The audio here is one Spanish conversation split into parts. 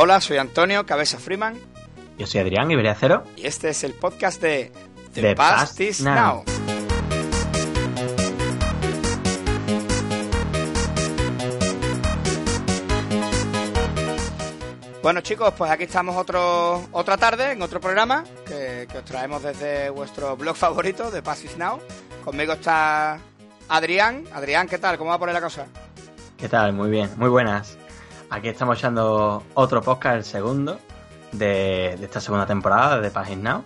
Hola, soy Antonio Cabeza Freeman. Yo soy Adrián Iberia Cero. Y este es el podcast de The, The Past, Past is Now. Now. Bueno chicos, pues aquí estamos otro, otra tarde en otro programa que, que os traemos desde vuestro blog favorito de Past is Now. Conmigo está Adrián. Adrián, ¿qué tal? ¿Cómo va por ahí la cosa? ¿Qué tal? Muy bien, muy buenas. Aquí estamos echando otro podcast, el segundo de, esta segunda temporada de Pagis Now.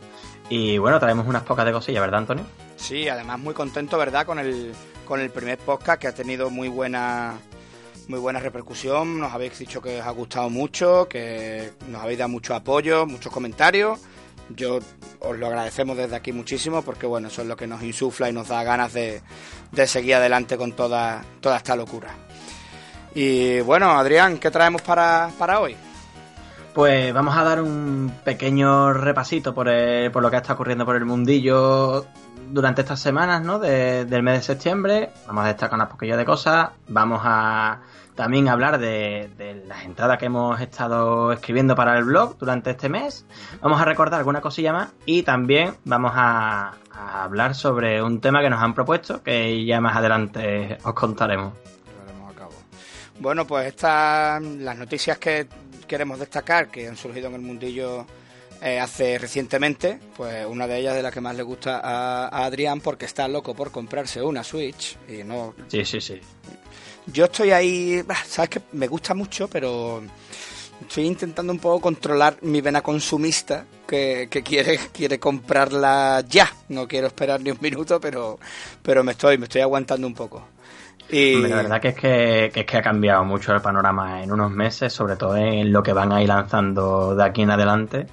Y bueno, traemos unas pocas de cosillas, ¿verdad, Antonio? Sí, además muy contento, ¿verdad? Con el, con el primer podcast que ha tenido muy buena muy buena repercusión. Nos habéis dicho que os ha gustado mucho, que nos habéis dado mucho apoyo, muchos comentarios. Yo os lo agradecemos desde aquí muchísimo porque bueno, eso es lo que nos insufla y nos da ganas de, de seguir adelante con toda, toda esta locura. Y bueno, Adrián, ¿qué traemos para, para hoy? Pues vamos a dar un pequeño repasito por, el- por lo que está ocurriendo por el mundillo durante estas semanas, ¿no? De- del mes de septiembre. Vamos a destacar unas poquillas de cosas. Vamos a también hablar de, las entradas que hemos estado escribiendo para el blog durante este mes. Vamos a recordar alguna cosilla más y también vamos a, a hablar sobre un tema que nos han propuesto que ya más adelante os contaremos. Bueno, pues estas las noticias que queremos destacar que han surgido en el mundillo eh, hace recientemente, pues una de ellas de las que más le gusta a, a Adrián porque está loco por comprarse una Switch y no Sí, sí, sí. yo estoy ahí, sabes que me gusta mucho, pero estoy intentando un poco controlar mi vena consumista que, que quiere quiere comprarla ya. No quiero esperar ni un minuto, pero pero me estoy me estoy aguantando un poco. Y La verdad que es que, que es que ha cambiado mucho el panorama en unos meses, sobre todo en lo que van a ir lanzando de aquí en adelante.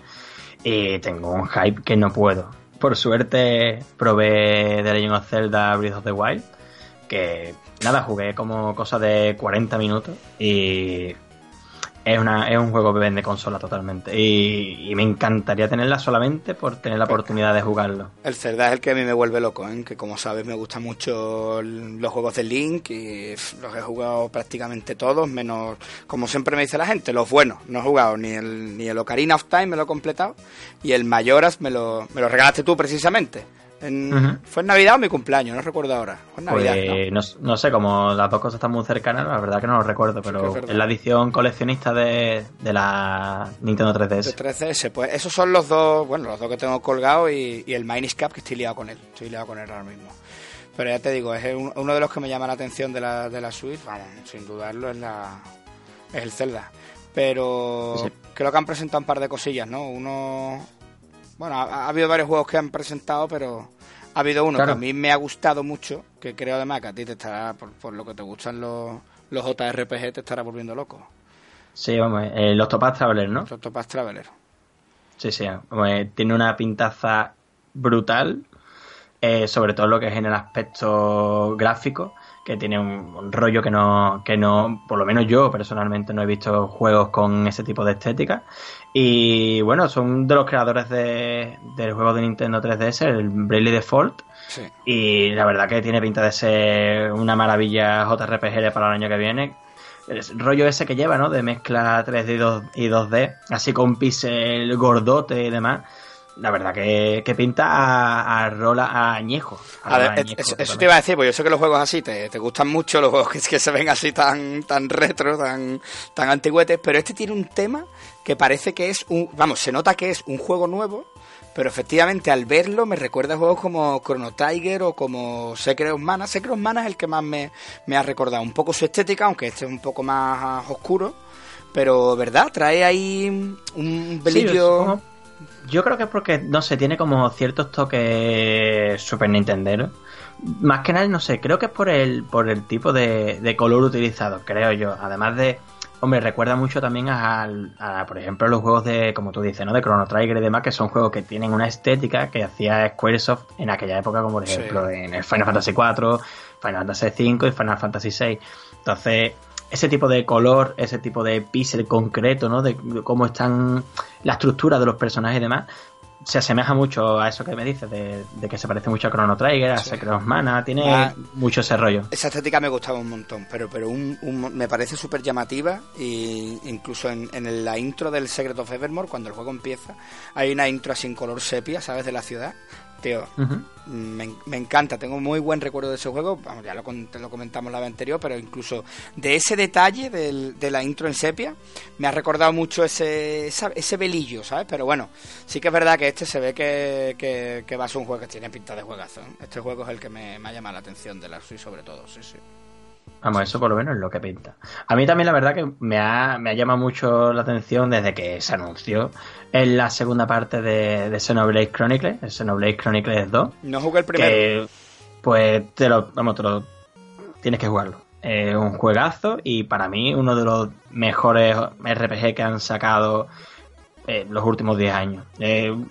Y tengo un hype que no puedo. Por suerte probé The Legend of Zelda Breath of the Wild, que nada, jugué como cosa de 40 minutos y es, una, es un juego que vende consola totalmente. Y, y me encantaría tenerla solamente por tener la oportunidad de jugarlo. El Zelda es el que a mí me vuelve loco, ¿eh? que como sabes me gustan mucho los juegos de Link y los he jugado prácticamente todos, menos, como siempre me dice la gente, los buenos. No he jugado ni el, ni el Ocarina of Time, me lo he completado, y el Mayoras me lo, me lo regalaste tú precisamente. En-. ¿Fue en Navidad o mi cumpleaños? No recuerdo ahora. Fue en Navidad, Pues no, no sé, como las dos cosas están muy cercanas, la verdad que no lo recuerdo, pero es la edición coleccionista de, de la Nintendo De 3DS. 3DS, pues esos son los dos, bueno, los dos que tengo colgados y, y el Minis Cap que estoy liado con él. Estoy liado con él ahora mismo. Pero ya te digo, es un- uno de los que me llama la atención de la, de la Switch, vamos, sin dudarlo, es, la, es el Zelda. Pero sí. creo que han presentado un par de cosillas, ¿no? Uno. Bueno, ha, ha habido varios juegos que han presentado, pero ha habido uno Claro. que a mí me ha gustado mucho, que creo además que a ti te estará, por, por lo que te gustan los, los JRPG, te estará volviendo loco. Sí, vamos, eh, los Topaz Traveler, ¿no? Los Octopath Traveler. Sí, sí, vamos, eh, tiene una pintaza brutal, eh, sobre todo lo que es en el aspecto gráfico, que tiene un, un rollo que no, que no, por lo menos yo personalmente no he visto juegos con ese tipo de estética. Y bueno, son de los creadores de, del juego de Nintendo 3DS, el Bravely Default. Sí. Y la verdad que tiene pinta de ser una maravilla JRPG para el año que viene. El rollo ese que lleva, ¿no? De mezcla 3D y 2- y 2D, así con pixel gordote y demás. La verdad que, que pinta a, a rola a añejo. A A ver, es- eso, te iba a decir, porque yo sé que los juegos así te, te gustan mucho, los juegos que, que se ven así tan, tan retro, tan, tan antigüetes, pero este tiene un tema que parece que es un, vamos, se nota que es un juego nuevo, pero efectivamente al verlo me recuerda a juegos como Chrono Tiger o como Secret of Mana. Secret of Mana es el que más me, me ha recordado, un poco su estética, aunque este es un poco más oscuro, pero ¿verdad? Trae ahí un Sí, supongo- yo creo que es porque, no sé, tiene como ciertos toques Super Nintendo. Más que nada, no sé, creo que es por el, por el tipo de, de color utilizado, creo yo. Además de, hombre, recuerda mucho también a, a, por ejemplo, los juegos de, como tú dices, ¿no? De Chrono Trigger y demás, que son juegos que tienen una estética que hacía Squaresoft en aquella época, como por Sí. ejemplo en el Final Fantasy IV, Final Fantasy V y Final Fantasy VI. Entonces, ese tipo de color, ese tipo de píxel concreto, ¿no? De cómo están la estructura de los personajes y demás, se asemeja mucho a eso que me dices, de, que se parece mucho a Chrono Trigger, a Secret Mana, tiene ah, mucho ese rollo. Esa estética me gustaba un montón, pero pero un, me parece súper llamativa y incluso en, en, la intro del Secret of Evermore, cuando el juego empieza, hay una intro así en color sepia, ¿sabes? De la ciudad Tío, me, encanta, tengo muy buen recuerdo de ese juego, Vamos, ya lo, lo comentamos la vez anterior, pero incluso de ese detalle de la intro en sepia, me ha recordado mucho ese, ese velillo, ¿sabes? Pero bueno, sí que es verdad que este se ve que, que, va a ser un juego que tiene pinta de juegazo. ¿eh? Este juego es el que me, me ha llamado la atención de la Switch sobre todo, sí, sí. Vamos, eso por lo menos es lo que pinta. A mí también la verdad que me ha, me ha llamado mucho la atención desde que se anunció en la segunda parte de, de Xenoblade Chronicles, el Xenoblade Chronicles 2. No jugué el primero. pues te lo, vamos, te lo, tienes que jugarlo. Es un juegazo y para mí uno de los mejores RPG que han sacado en los últimos 10 años.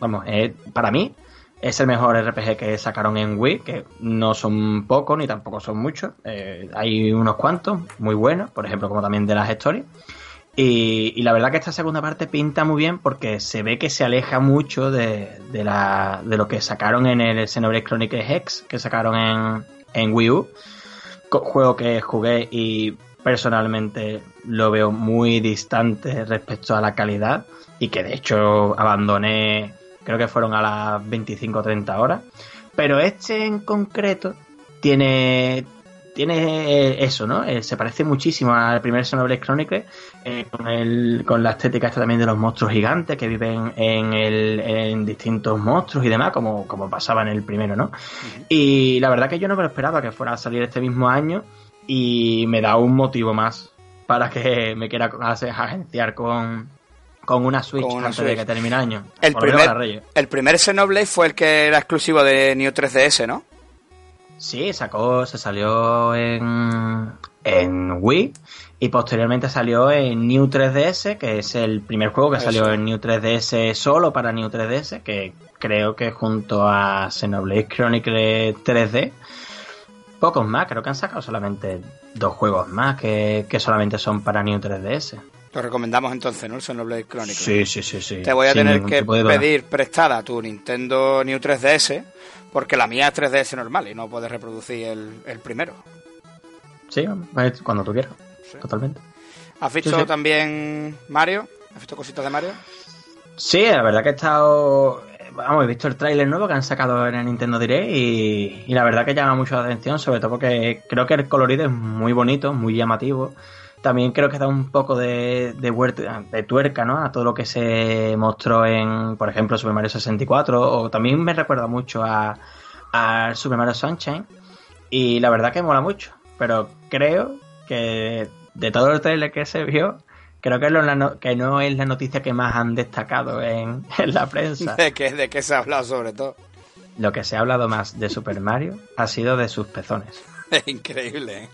vamos, para mí es el mejor RPG que sacaron en Wii, que no son pocos ni tampoco son muchos. Eh, hay unos cuantos muy buenos, por ejemplo, como también de las historias. Y, la verdad que esta segunda parte pinta muy bien porque se ve que se aleja mucho de, la, de lo que sacaron en el Xenoblade Chronicles X, que sacaron en, en Wii U. Juego que jugué y personalmente lo veo muy distante respecto a la calidad y que de hecho abandoné creo que fueron a las 25 o 30 horas. Pero este en concreto tiene, tiene eso, ¿no? Eh, se parece muchísimo al primer Xenoblade Chronicles eh, con, el, con la estética esta también de los monstruos gigantes que viven en, el, en distintos monstruos y demás, como, como pasaba en el primero, ¿no? Y la verdad que yo no me lo esperaba que fuera a salir este mismo año y me da un motivo más para que me quiera agenciar con, con una Switch antes de que termine el año. El primer, el primer Xenoblade fue el que era exclusivo de New 3DS, ¿no? Sí, sacó, se salió en, en Wii y posteriormente salió en New 3DS, que es el primer juego que salió en New 3DS solo para New 3DS, que creo que junto a Xenoblade Chronicles 3D, pocos más, creo que han sacado solamente dos juegos más que, que solamente son para New 3DS. Lo recomendamos entonces, ¿no? El Xenoblade Chronicles. Sí, sí, sí, sí. Te voy a tener que pedir prestada tu Nintendo New 3DS porque la mía es 3DS normal y no puedes reproducir el, primero. Sí, cuando tú quieras. Totalmente. ¿Has visto también Mario? ¿Has visto cositas de Mario? Sí, la verdad que he estado... Vamos, he visto el tráiler nuevo que han sacado en el Nintendo Direct y, y la verdad que llama mucho la atención, sobre todo porque creo que el colorido es muy bonito, muy llamativo también creo que da un poco de, de, de tuerca ¿no? a todo lo que se mostró en, por ejemplo, Super Mario 64, o también me recuerda mucho a, a Super Mario Sunshine, y la verdad que mola mucho, pero creo que de todo el trailer que se vio, creo que, que no es la noticia que más han destacado en, la prensa. ¿De qué, ¿De qué se ha hablado sobre todo? Lo que se ha hablado más de Super Mario ha sido de sus pezones. Es increíble. ¿eh?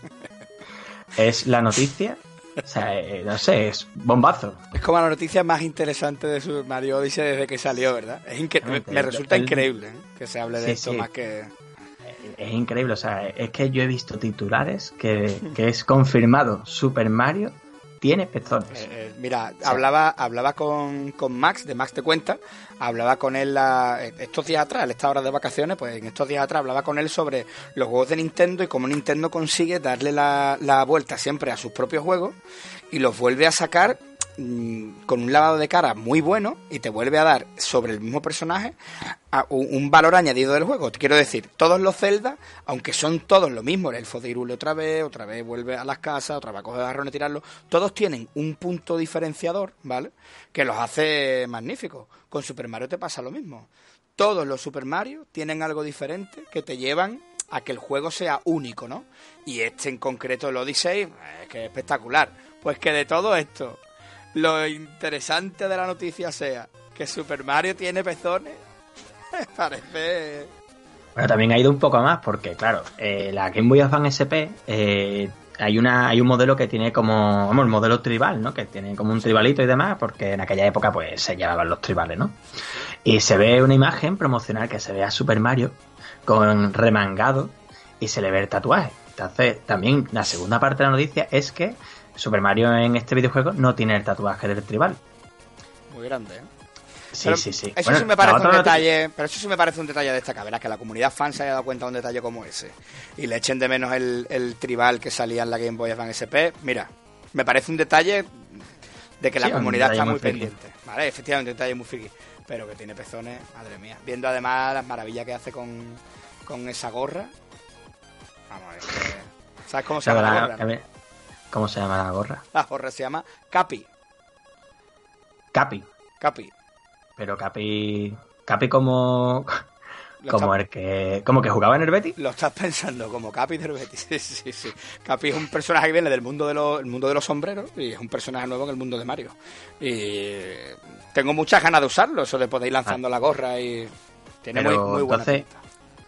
Es la noticia. O sea, eh, no sé, es bombazo. Es como la noticia más interesante de Super Mario Odyssey desde que salió, ¿verdad? Es me, resulta increíble ¿eh? que se hable de esto más que... Es increíble, o sea, es que yo he visto titulares que, que es confirmado Super Mario tiene pezones. Eh, eh, mira, hablaba, hablaba con, con, Max, de Max Te Cuenta, hablaba con él estos días atrás, él está ahora de vacaciones, pues en estos días atrás hablaba con él sobre los juegos de Nintendo y cómo Nintendo consigue darle la, la vuelta siempre a sus propios juegos y los vuelve a sacar con un lavado de cara muy bueno y te vuelve a dar sobre el mismo personaje un, valor añadido del juego. Te quiero decir, todos los Zelda, aunque son todos lo mismo, el elfo de Irule otra vez, otra vez vuelve a las casas, otra vez a coger garrón y tirarlo, todos tienen un punto diferenciador, ¿vale? Que los hace magníficos. Con Super Mario te pasa lo mismo. Todos los Super Mario tienen algo diferente que te llevan a que el juego sea único, ¿no? Y este en concreto, el Odyssey, es que es espectacular. Pues que de todo esto lo interesante de la noticia sea que Super Mario tiene pezones, parece... Bueno, también ha ido un poco más porque, claro, eh, la Game Boy Advance SP eh, hay una hay un modelo que tiene como, vamos, el modelo tribal, ¿no? Que tiene como un tribalito y demás, porque en aquella época pues se llevaban los tribales, ¿no? Y se ve una imagen promocional que se ve a Super Mario con remangado y se le ve el tatuaje. Entonces, también la segunda parte de la noticia es que Super Mario en este videojuego no tiene el tatuaje del tribal. Muy grande, ¿eh? Sí, sí, sí. Eso sí me parece un detalle, pero eso sí me parece un detalle destacable, verás que la comunidad fan se haya dado cuenta de un detalle como ese y le echen de menos el, tribal que salía en la Game Boy Advance SP. Mira, me parece un detalle de que la comunidad está muy, pendiente, ¿vale? Efectivamente, un detalle muy friki, pero que tiene pezones, madre mía. Viendo además las maravillas que hace con, con esa gorra. Vamos, es que... ¿Sabes cómo se llama la, gorra? ¿Cómo se llama la gorra? La gorra se llama Capi. Capi. Capi. Pero Capi. Capi como. Como el que. Como que jugaba en el Betis. Lo estás pensando, como Capi del Betis. Sí, sí, sí. Capi es un personaje que viene del mundo de los, mundo de los sombreros y es un personaje nuevo en el mundo de Mario. Y tengo muchas ganas de usarlo, eso de poder ir lanzando ah. la gorra y. Tiene muy, muy buena entonces,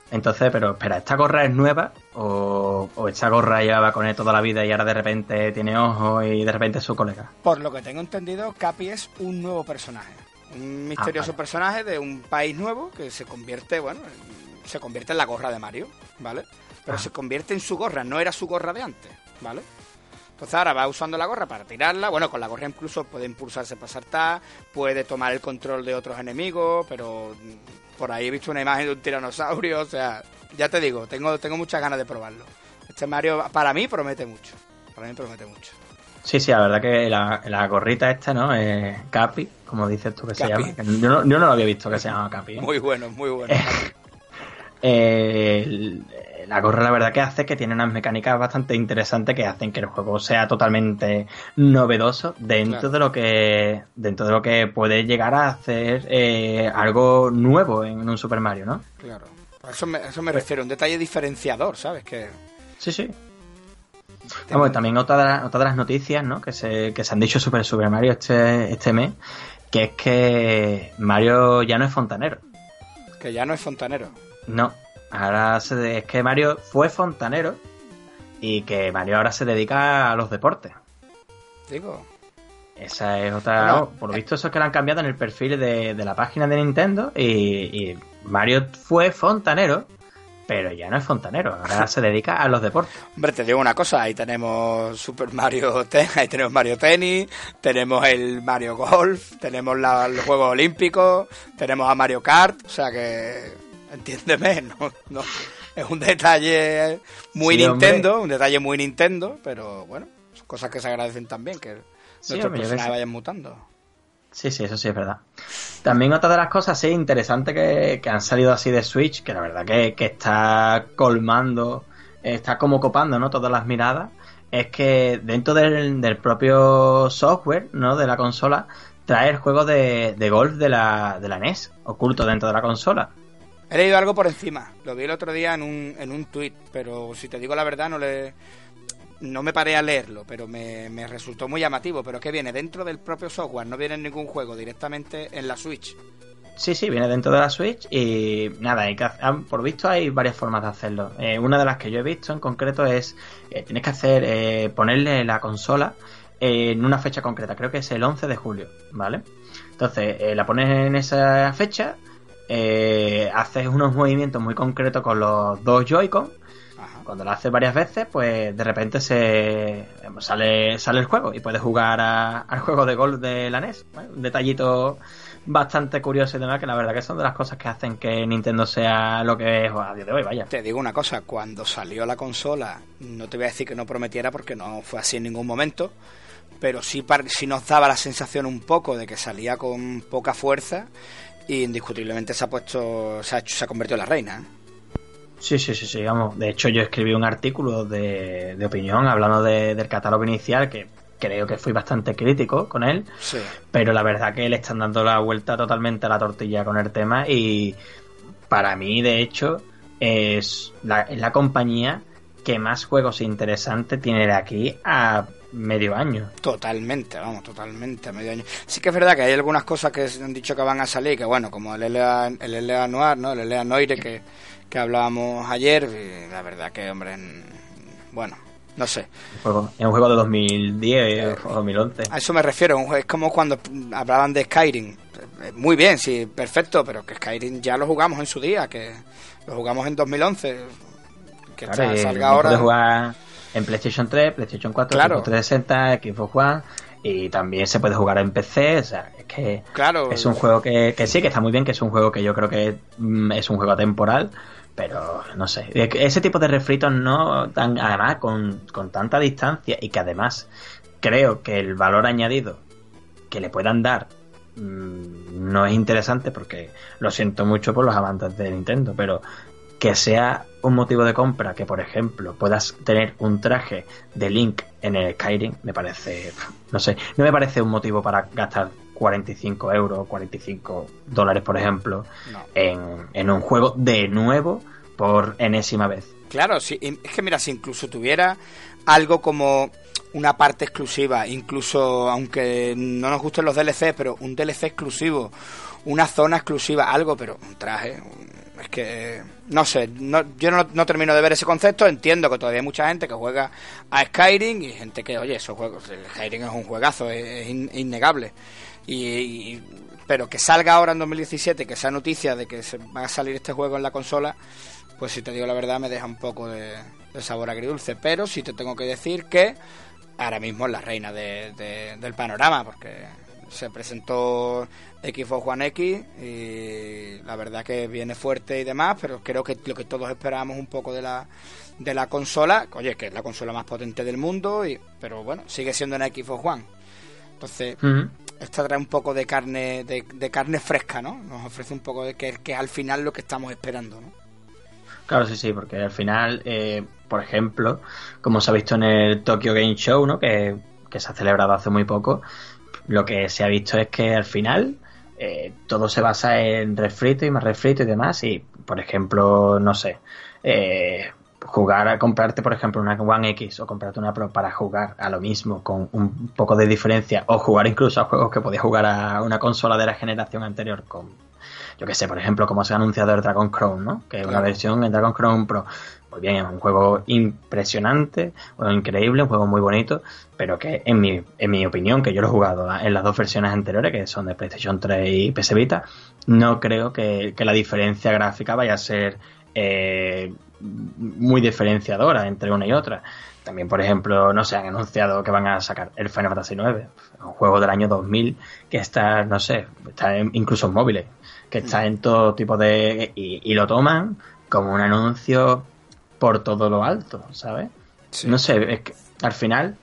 entonces, pero espera, ¿esta gorra es nueva? ¿O, ¿O, esta gorra llevaba con él toda la vida y ahora de repente tiene ojos y de repente es su colega? Por lo que tengo entendido, Capi es un nuevo personaje. Un misterioso ah, personaje de un país nuevo que se convierte, bueno, se convierte en la gorra de Mario, ¿vale? Pero ah. se convierte en su gorra, no era su gorra de antes, ¿vale? Entonces ahora va usando la gorra para tirarla. Bueno, con la gorra incluso puede impulsarse para saltar, puede tomar el control de otros enemigos, pero por ahí he visto una imagen de un tiranosaurio, o sea, ya te digo, tengo, tengo muchas ganas de probarlo. Este Mario para mí promete mucho, para mí promete mucho. Sí, sí, la verdad que la, gorrita esta, ¿no? Eh, Capi, como dices tú que se llama. Yo no, yo no, lo había visto que se llama Capi. ¿eh? Muy bueno, muy bueno. eh, la gorra la verdad que hace que tiene unas mecánicas bastante interesantes que hacen que el juego sea totalmente novedoso dentro de lo que dentro de lo que puede llegar a hacer eh, algo nuevo en un Super Mario, ¿no? Claro. A eso me, eso me refiero, un detalle diferenciador, ¿sabes? Que... Sí, sí. Vamos, también otra de, las, otra de las noticias ¿no? que, se, que se han dicho sobre Super Mario este, este mes, que es que Mario ya no es fontanero. Que ya no es fontanero. No, Ahora se es que Mario fue fontanero y que Mario ahora se dedica a los deportes. Digo. Esa es otra. por lo visto, eso es que lo han cambiado en el perfil de, la página de Nintendo. Y, Mario fue fontanero, pero ya no es fontanero. Ahora se dedica a los deportes. Hombre, te digo una cosa: ahí tenemos Super Mario Tennis, ahí tenemos Mario Tennis, tenemos el Mario Golf, tenemos la, los Juegos Olímpicos, tenemos a Mario Kart. O sea que entiéndeme, no, no. Es un detalle muy Nintendo, un detalle muy Nintendo, pero bueno, son cosas que se agradecen también, que nuestros personajes vayan mutando. Sí, sí, eso sí es verdad. También otra de las cosas, sí, interesantes que, que han salido así de Switch, que la verdad que, que está colmando, está como copando, ¿no? Todas las miradas, es que dentro del, del propio software, ¿no? De la consola, trae el juego de, de golf de la, de la NES, oculto dentro de la consola. He leído algo por encima. Lo vi el otro día en un, en un tuit, pero si te digo la verdad no le no me paré a leerlo, pero me, me resultó muy llamativo. Pero que viene dentro del propio software, no viene en ningún juego, directamente en la Switch. Sí, sí, viene dentro de la Switch y nada, hay que ah, por visto hay varias formas de hacerlo. Eh, una de las que yo he visto en concreto es, eh, tienes que hacer, eh, ponerle la consola en una fecha concreta, creo que es el 11 de julio, ¿vale? Entonces, la pones en esa fecha, eh, haces unos movimientos muy concretos con los dos Joy-Con. Cuando lo haces varias veces, pues de repente se sale, sale el juego y puedes jugar al juego de golf de la NES. Un detallito bastante curioso y demás, que la verdad que son de las cosas que hacen que Nintendo sea lo que es a día de hoy, vaya. Te digo una cosa, cuando salió la consola, no te voy a decir que no prometiera porque no fue así en ningún momento, pero sí, sí nos daba la sensación un poco de que salía con poca fuerza y indiscutiblemente se ha puesto, se ha, se ha convertido en la reina. ¿eh? Sí, sí, sí, sí, vamos. De hecho, yo escribí un artículo de, de opinión hablando del catálogo inicial que creo que fui bastante crítico con él, sí. pero la verdad que le están dando la vuelta totalmente a la tortilla con el tema y para mí, de hecho, es la, es la compañía que más juegos interesantes tiene de aquí a medio año. Totalmente, vamos, totalmente, medio año. Sí que es verdad que hay algunas cosas que han dicho que van a salir, que bueno, como el LA, el LA Noir, ¿no? El LA Noire que, que hablábamos ayer, la verdad que, hombre, bueno, no sé. es un juego de 2010 o 2011. A eso me refiero, es como cuando hablaban de Skyrim. Muy bien, sí, perfecto, pero que Skyrim ya lo jugamos en su día, que lo jugamos en 2011. Que salga ahora. En PlayStation 3, PlayStation 4, claro. 360, Xbox One. y también se puede jugar en PC, o sea, es que claro. es un juego que, que sí, que está muy bien, que es un juego que yo creo que mm, es un juego temporal, pero no sé, ese tipo de refritos no, tan, además con, con tanta distancia y que además creo que el valor añadido que le puedan dar mm, no es interesante porque lo siento mucho por los avances de Nintendo, pero que sea un motivo de compra que, por ejemplo, puedas tener un traje de Link en el Skyrim, me parece, no sé, no me parece un motivo para gastar 45 euros, 45 dólares, por ejemplo, en, en un juego de nuevo por enésima vez. Claro, sí, es que mira, si incluso tuviera algo como una parte exclusiva, incluso aunque no nos gusten los DLC, pero un DLC exclusivo, una zona exclusiva, algo, pero un traje, es que no sé, yo no, termino de ver ese concepto, entiendo que todavía hay mucha gente que juega a Skyrim y gente que, oye, esos juegos, Skyrim es un juegazo, es, innegable. Y, pero que salga ahora en 2017, que sea noticia de que se va a salir este juego en la consola, pues si te digo la verdad me deja un poco de, sabor agridulce. Pero sí te tengo que decir que ahora mismo es la reina del panorama, porque se presentó Xbox One X y la verdad que viene fuerte y demás, pero creo que lo que todos esperábamos un poco de la, de la consola, oye, que es la consola más potente del mundo, y, pero bueno, sigue siendo en Xbox One. Entonces, esta trae un poco de carne de, carne fresca, ¿no? Nos ofrece un poco de que, que al final lo que estamos esperando, ¿no? Claro, sí, sí, porque al final, eh, por ejemplo, como se ha visto en el Tokyo Game Show, ¿no? Que, que se ha celebrado hace muy poco, lo que se ha visto es que al final eh, todo se basa en refrito y más refrito y demás. Y, por ejemplo, no sé, eh, jugar a comprarte, por ejemplo, una One X o comprarte una Pro para jugar a lo mismo con un poco de diferencia o jugar incluso a juegos que podías jugar a una consola de la generación anterior con, yo que sé, por ejemplo, como se ha anunciado el Dragon Crown, ¿no? Que es una versión en Dragon Crown Pro. Pues bien, es un juego impresionante, o increíble, un juego muy bonito, pero que en mi, en mi opinión, que yo lo he jugado en las dos versiones anteriores, que son de PlayStation 3 y PS Vita, no creo que, la diferencia gráfica vaya a ser eh, muy diferenciadora entre una y otra. También, por ejemplo, no se han anunciado que van a sacar el Final Fantasy IX, un juego del año 2000 que está, no sé, está incluso en móviles, que está en todo tipo de... y, lo toman como un anuncio por todo lo alto, ¿sabes? No sé, es que al final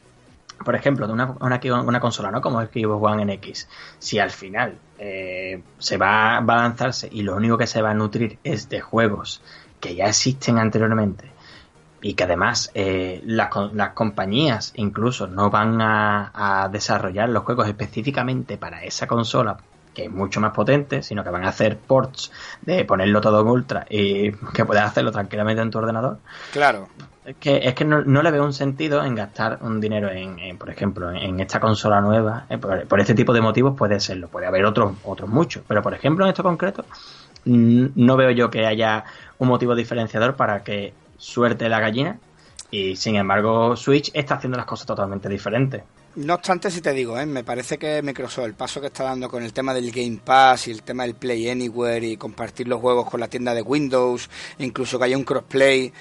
por ejemplo, de una, una, consola, ¿no? Como Xbox One NX, si al final eh, se va, va, a lanzarse y lo único que se va a nutrir es de juegos que ya existen anteriormente y que además eh, las, las, compañías incluso no van a, a, desarrollar los juegos específicamente para esa consola que es mucho más potente, sino que van a hacer ports de ponerlo todo en ultra y que puedas hacerlo tranquilamente en tu ordenador. Claro. Es que, es que no, le veo un sentido en gastar un dinero en, por ejemplo, en, esta consola nueva. Eh, por, este tipo de motivos puede serlo, puede haber otros, otros muchos. Pero por ejemplo, en esto concreto, no veo yo que haya un motivo diferenciador para que suerte la gallina. Y sin embargo, Switch está haciendo las cosas totalmente diferentes. No obstante, si te digo, ¿eh? me parece que Microsoft, el paso que está dando con el tema del Game Pass y el tema del Play Anywhere y compartir los juegos con la tienda de Windows, incluso que haya un crossplay,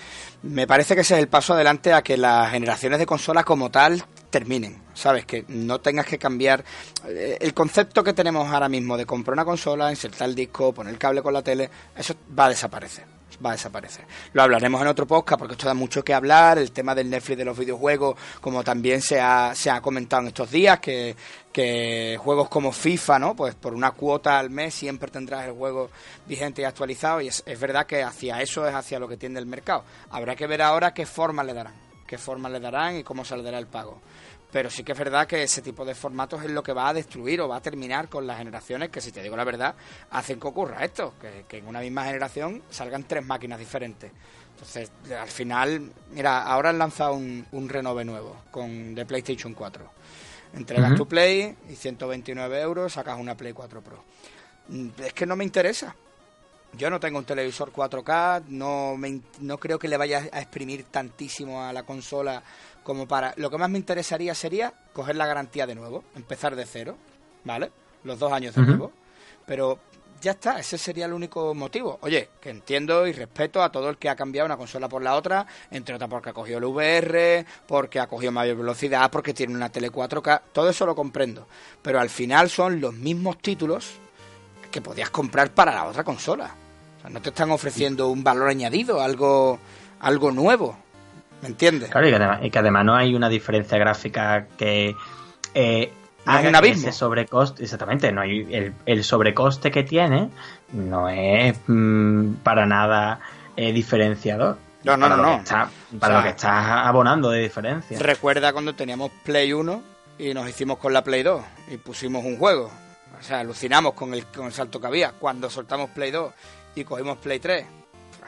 me parece que ese es el paso adelante a que las generaciones de consolas como tal terminen, ¿sabes? Que no tengas que cambiar eh, el concepto que tenemos ahora mismo de comprar una consola, insertar el disco, poner el cable con la tele, eso va a desaparecer va a desaparecer. Lo hablaremos en otro podcast porque esto da mucho que hablar, el tema del Netflix de los videojuegos, como también se ha, se ha comentado en estos días, que, que juegos como FIFA, ¿no? Pues por una cuota al mes siempre tendrás el juego vigente y actualizado y es, es verdad que hacia eso es hacia lo que tiende el mercado. Habrá que ver ahora qué forma le darán, qué forma le darán y cómo dará el pago pero sí que es verdad que ese tipo de formatos es lo que va a destruir o va a terminar con las generaciones que, si te digo la verdad, hacen que ocurra esto, que, en una misma generación salgan tres máquinas diferentes. Entonces, al final, mira, ahora han lanzado un, un renove nuevo con de PlayStation 4. Entregas tu Play y 129 euros sacas una Play 4 Pro. Mm, es que no me interesa. Yo no tengo un televisor 4K, no, no creo que le vaya a exprimir tantísimo a la consola como para... Lo que más me interesaría sería coger la garantía de nuevo, empezar de cero, ¿vale? Los dos años de nuevo. Pero ya está, ese sería el único motivo. Oye, que entiendo y respeto a todo el que ha cambiado una consola por la otra, entre otras porque ha cogido el VR, porque ha cogido mayor velocidad, porque tiene una tele 4K, todo eso lo comprendo. Pero al final son los mismos títulos que podías comprar para la otra consola. O sea, no te están ofreciendo un valor añadido, algo, algo nuevo. ¿Me entiendes? Claro, y que, además, y que además no hay una diferencia gráfica que eh, No haga un abismo. ese sobrecoste, exactamente, no hay el, el sobrecoste que tiene no es mm, para nada eh, diferenciador. No, no, para no, lo no. que está- O para sea, lo que estás abonando de diferencia. Recuerda cuando teníamos Play 1 y nos hicimos con la Play 2 y pusimos un juego. O sea, alucinamos con el, con el salto que había. Cuando soltamos Play 2 y cogimos Play 3,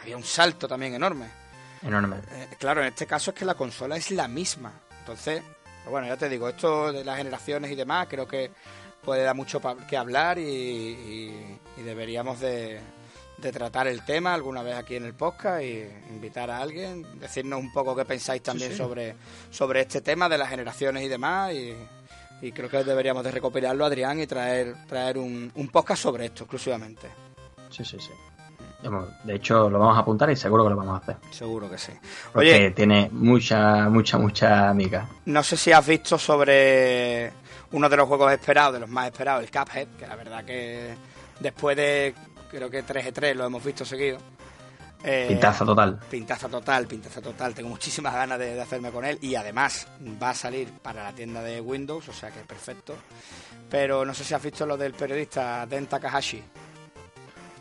había un salto también enorme. Enorme. Eh, claro, en este caso es que la consola es la misma. Entonces, pues bueno, ya te digo, esto de las generaciones y demás, creo que puede dar mucho pa- que hablar y, y- y deberíamos de, de tratar el tema alguna vez aquí en el podcast y invitar a alguien, decirnos un poco qué pensáis también sí. sobre sobre este tema de las generaciones y demás y, y creo que deberíamos de recopilarlo Adrián y traer traer un, un podcast sobre esto exclusivamente. Sí, sí, sí. De hecho, lo vamos a apuntar y seguro que lo vamos a hacer. Seguro que sí. Porque Oye, tiene mucha, mucha, mucha amiga. No sé si has visto sobre uno de los juegos esperados, de los más esperados, el Cuphead, que la verdad que después de creo que 3 3 lo hemos visto seguido. Eh, Pintaza total. Pintaza total, pintaza total. Tengo muchísimas ganas de, de hacerme con él y además va a salir para la tienda de Windows, o sea que perfecto. Pero no sé si has visto lo del periodista Den Takahashi.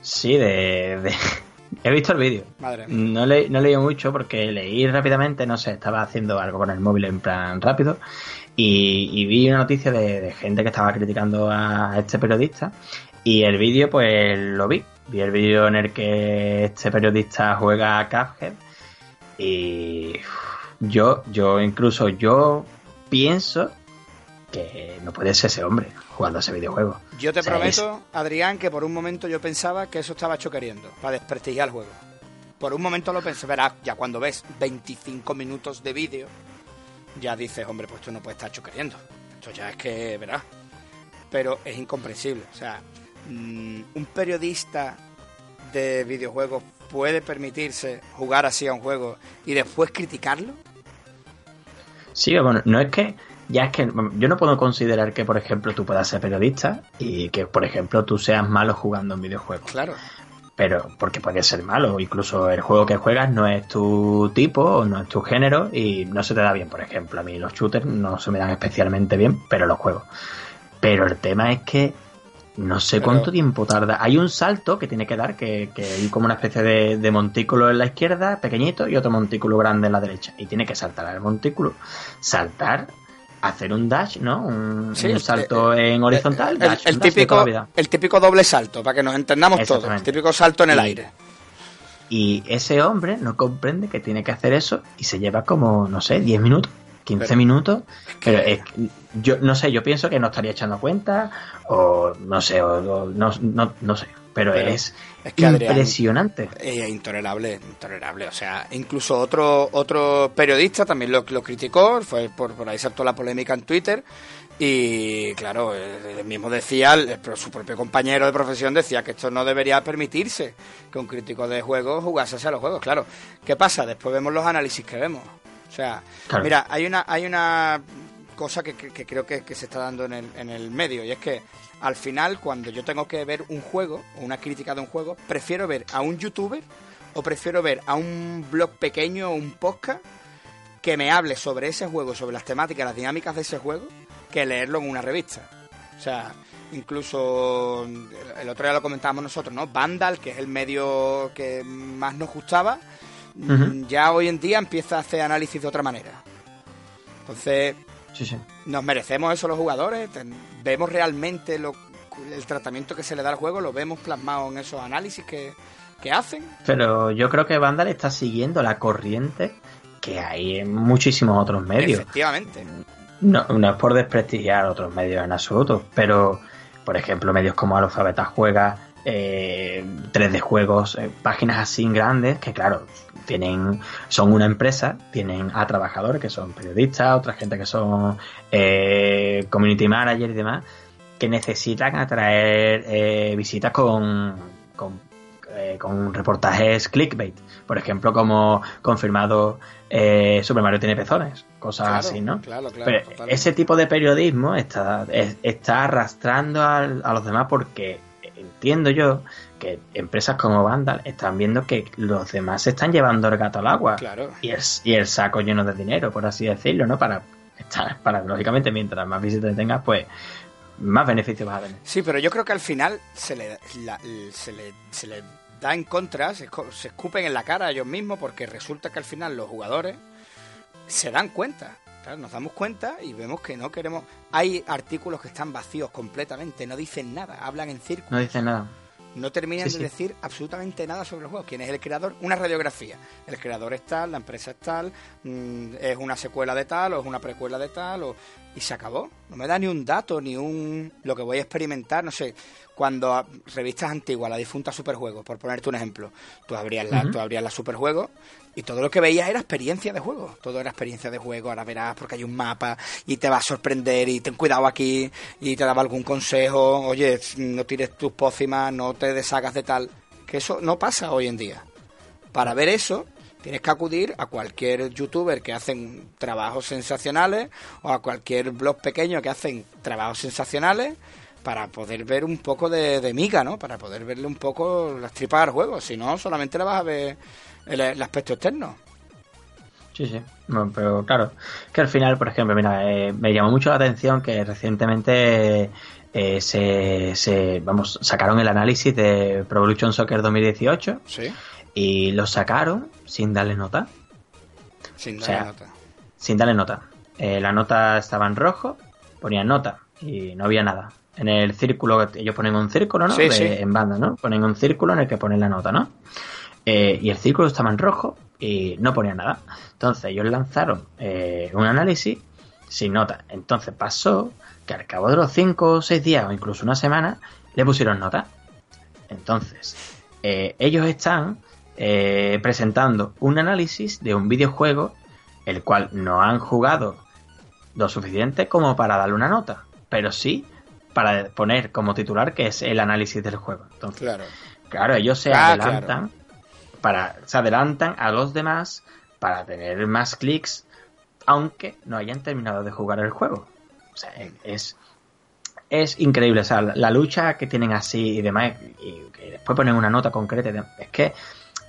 Sí, de... de- He visto el vídeo. Madre mía. No, le, no he leído mucho porque leí rápidamente, no sé, estaba haciendo algo con el móvil en plan rápido y, y vi una noticia de, de gente que estaba criticando a este periodista y el vídeo pues lo vi. Vi el vídeo en el que este periodista juega a Cuphead y yo, yo incluso yo pienso que no puede ser ese hombre jugando a ese videojuego. Yo te O sea, prometo, Adrián, que por un momento yo pensaba que eso estaba hecho queriendo, para desprestigiar el juego. Por un momento lo pensé, verás, ya cuando ves 25 minutos de vídeo, ya dices, hombre, pues esto no puede estar hecho queriendo. Esto ya es que, verás. Pero es incomprensible. O sea, mm, un periodista de videojuegos puede permitirse jugar así a un juego y después criticarlo. Sí, bueno, no es que. Ya es que yo no puedo considerar que, por ejemplo, tú puedas ser periodista y que, por ejemplo, tú seas malo jugando en videojuegos. Claro. Pero, porque puedes ser malo. Incluso el juego que juegas no es tu tipo o no es tu género y no se te da bien. Por ejemplo, a mí los shooters no se me dan especialmente bien, pero los juego. Pero el tema es que no sé Pero- cuánto tiempo tarda. Hay un salto que tiene que dar, que, que hay como una especie de, de montículo en la izquierda, pequeñito, y otro montículo grande en la derecha. Y tiene que saltar al montículo. Saltar, hacer un dash, ¿no? Un, Sí, un el- salto en horizontal. El, dash, dash típico, el típico doble salto, para que nos entendamos todos. El típico salto en el Y- aire. Y ese hombre no comprende que tiene que hacer eso y se lleva como, no sé, 10 minutos, 15 Pero- minutos. que- Pero es que yo no sé, yo pienso que no estaría echando cuenta o no sé, o, o no, no, no sé. Pero, Pero es, es que Adrián- impresionante. Es intolerable, intolerable. O sea, incluso otro otro periodista también lo, lo criticó, fue por, por ahí saltó la polémica en Twitter. Y claro, él mismo decía, pero su propio compañero de profesión decía que esto no debería permitirse que un crítico de juegos jugase a los juegos. Claro, ¿qué pasa? Después vemos los análisis que vemos. O sea, Claro. mira, hay una, hay una cosa que, que- que creo que, que se está dando en el, en el medio y es que al final cuando yo tengo que ver un juego o una crítica de un juego, prefiero ver a un youtuber o prefiero ver a un blog pequeño o un podcast que me hable sobre ese juego, sobre las temáticas, las dinámicas de ese juego, que leerlo en una revista. O sea, incluso el- otro día lo comentábamos nosotros, ¿no? Vandal, que es el medio que más nos gustaba, ya hoy en día empieza a hacer análisis de otra manera. Entonces, Sí, sí. ¿nos merecemos eso los jugadores? ¿Vemos realmente lo, el tratamiento que se le da al juego? ¿Lo vemos plasmado en esos análisis que, que hacen? Pero yo creo que Vandal está siguiendo la corriente que hay en muchísimos otros medios. Efectivamente. No, no es por desprestigiar otros medios en absoluto, pero por ejemplo, medios como Alfabeta Juega, eh, 3D Juegos, eh, páginas así grandes que, claro, tienen son una empresa, tienen a trabajadores que son periodistas, otra gente que son eh, community manager y demás, que necesitan atraer eh, visitas con, con, eh, con, reportajes clickbait. Por ejemplo, como confirmado eh, Super Mario tiene pezones, cosas así, ¿no? Claro, claro, ese tipo de periodismo está, está arrastrando a, a los demás porque entiendo yo que empresas como Vandal están viendo que los demás se están llevando el gato al agua claro. y, el, y el saco lleno de dinero, por así decirlo, ¿no? Para, para lógicamente, mientras más visitas tengas, pues más beneficios vas a tener. Sí, pero yo creo que al final se le, se le, se le da en contra, se, se escupen en la cara a ellos mismos porque resulta que al final los jugadores se dan cuenta Claro, nos damos cuenta y vemos que no queremos. Hay artículos que están vacíos completamente, no dicen nada, hablan en círculo. No dicen nada. No terminan de decir absolutamente nada sobre el juego. ¿Quién es el creador? Una radiografía. El creador es tal, la empresa es tal, mmm, es una secuela de tal o es una precuela de tal, o... y se acabó. No me da ni un dato, ni un. lo que voy a experimentar, no sé. Cuando revistas antiguas, la difunta Superjuegos, por ponerte un ejemplo, tú abrías la, uh -huh. tú abrías la Superjuegos y todo lo que veías era experiencia de juego. Todo era experiencia de juego. Ahora verás porque hay un mapa y te va a sorprender y ten cuidado aquí y te daba algún consejo. Oye, no tires tus pócimas, no te deshagas de tal. Que eso no pasa hoy en día. Para ver eso, tienes que acudir a cualquier youtuber que hacen trabajos sensacionales o a cualquier blog pequeño que hacen trabajos sensacionales para poder ver un poco de, de miga, ¿no? Para poder verle un poco las tripas al juego. Si no, solamente le vas a ver el, el aspecto externo. Sí, sí. Bueno, pero claro, que al final, por ejemplo, mira, eh, me llamó mucho la atención que recientemente eh, se, se, vamos, sacaron el análisis de Pro Evolution Soccer 2018 sí. Y lo sacaron sin darle nota. Sin darle o sea, nota. Sin darle nota. Eh, la nota estaba en rojo, ponían nota y no había nada. En el círculo, ellos ponen un círculo, ¿no? Sí, de, sí. En banda, ¿no? Ponen un círculo en el que ponen la nota, ¿no? Eh, y el círculo estaba en rojo y no ponía nada. Entonces ellos lanzaron eh, un análisis sin nota. Entonces pasó que al cabo de los 5 o 6 días o incluso una semana le pusieron nota. Entonces eh, ellos están eh, presentando un análisis de un videojuego el cual no han jugado lo suficiente como para darle una nota, pero sí para poner como titular que es el análisis del juego. Entonces, claro, claro ellos se Ah, adelantan para se adelantan a los demás para tener más clics aunque no hayan terminado de jugar el juego. O sea, es es increíble, o sea, la, la lucha que tienen así y demás y que después ponen una nota concreta, es que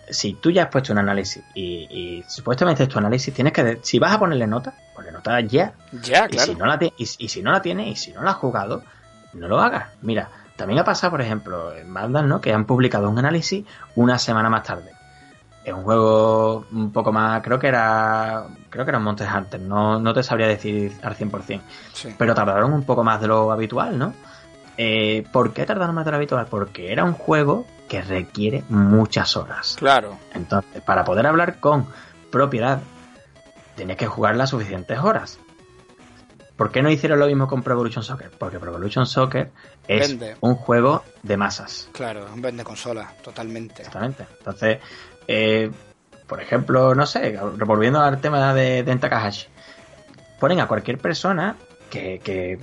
si tú ya has puesto un análisis y, y supuestamente tu análisis tienes que si vas a ponerle nota, ponle nota ya. Ya, y claro. si no la y, y si no la tienes y si no la has jugado, no lo hagas. Mira, también ha pasado, por ejemplo, en Vandal, ¿no? Que han publicado un análisis una semana más tarde. Es un juego un poco más, creo que era, creo que era un Monster Hunter, no, no te sabría decir al 100%. Sí. Pero tardaron un poco más de lo habitual, ¿no? Eh, ¿Por qué tardaron más de lo habitual? Porque era un juego que requiere muchas horas. Claro. Entonces, para poder hablar con propiedad, tienes que jugar las suficientes horas. ¿Por qué no hicieron lo mismo con Pro Evolution Soccer? Porque Pro Evolution Soccer es Vende. un juego de masas. Claro, un vende consola, totalmente. Exactamente. Entonces, eh, por ejemplo, no sé, volviendo al tema de, de Takahashi, ponen a cualquier persona que, que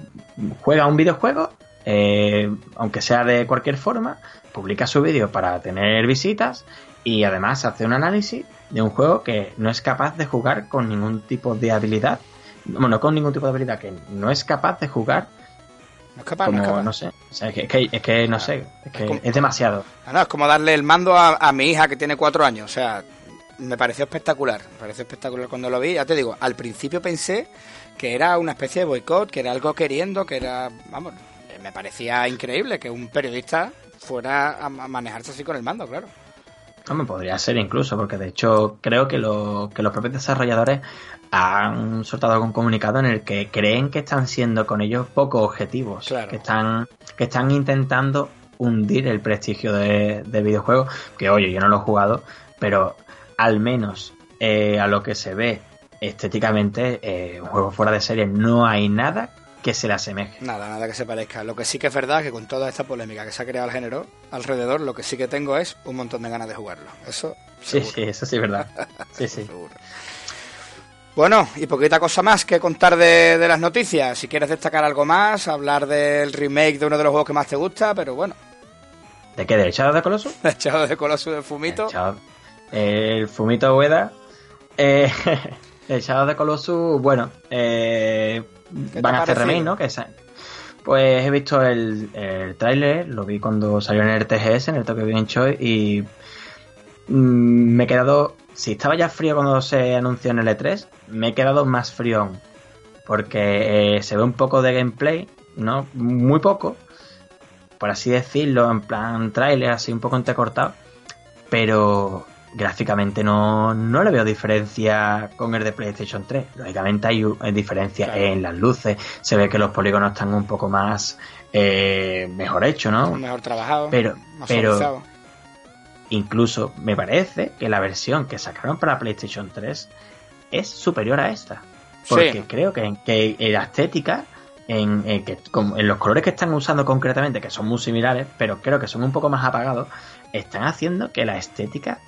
juega un videojuego, eh, aunque sea de cualquier forma, publica su vídeo para tener visitas y además hace un análisis de un juego que no es capaz de jugar con ningún tipo de habilidad. Bueno, con ningún tipo de habilidad, que no es capaz de jugar No es capaz, como, no es capaz. no sé, o sea, es que, es que, es que no sé, es que como- es demasiado. No, es como darle el mando a, a mi hija que tiene cuatro años. O sea, me pareció espectacular. Me pareció espectacular cuando lo vi. Ya te digo, al principio pensé que era una especie de boicot, que era algo queriendo, que era. Vamos, me parecía increíble que un periodista fuera a, manejarse así con el mando, claro. Hombre, podría ser incluso, porque de hecho creo que, lo, que los propios desarrolladores han soltado algún comunicado en el que creen que están siendo con ellos poco objetivos, Claro. que están que están intentando hundir el prestigio de, de videojuegos, que oye, yo no lo he jugado, pero al menos eh, a lo que se ve estéticamente, eh, un juego fuera de serie no hay nada que se le asemeje. Nada, nada que se parezca. Lo que sí que es verdad que con toda esta polémica que se ha creado el género alrededor, lo que sí que tengo es un montón de ganas de jugarlo. Eso, Sí, seguro. sí, eso sí es verdad. Sí, sí. seguro. Bueno, y poquita cosa más que contar de, de, las noticias. Si quieres destacar algo más, hablar del remake de uno de los juegos que más te gusta, pero bueno. ¿De qué? ¿Del echado de Coloso? Echado de Coloso de Fumito. El, el Fumito Ueda. Eh, el echado de Coloso, bueno, eh, van a hacer remake, ¿no? Que pues he visto el, el tráiler, lo vi cuando salió en el TGS, en el Tokyo Game Show, y mm, me he quedado si estaba ya frío cuando se anunció en el E3, me he quedado más frío aún. Porque eh, se ve un poco de gameplay, ¿no? Muy poco, por así decirlo, en plan trailer, así un poco entrecortado. Pero gráficamente no, no le veo diferencia con el de PlayStation 3. Lógicamente hay, diferencia en las luces, se ve que los polígonos están un poco más eh, mejor hechos, ¿no? Mejor trabajado. Pero, pero Incluso me parece que la versión que sacaron para PlayStation 3 es superior a esta. Porque creo que, que en la estética, en, que, en, los colores que están usando concretamente, que son muy similares, pero creo que son un poco más apagados, están haciendo que la estética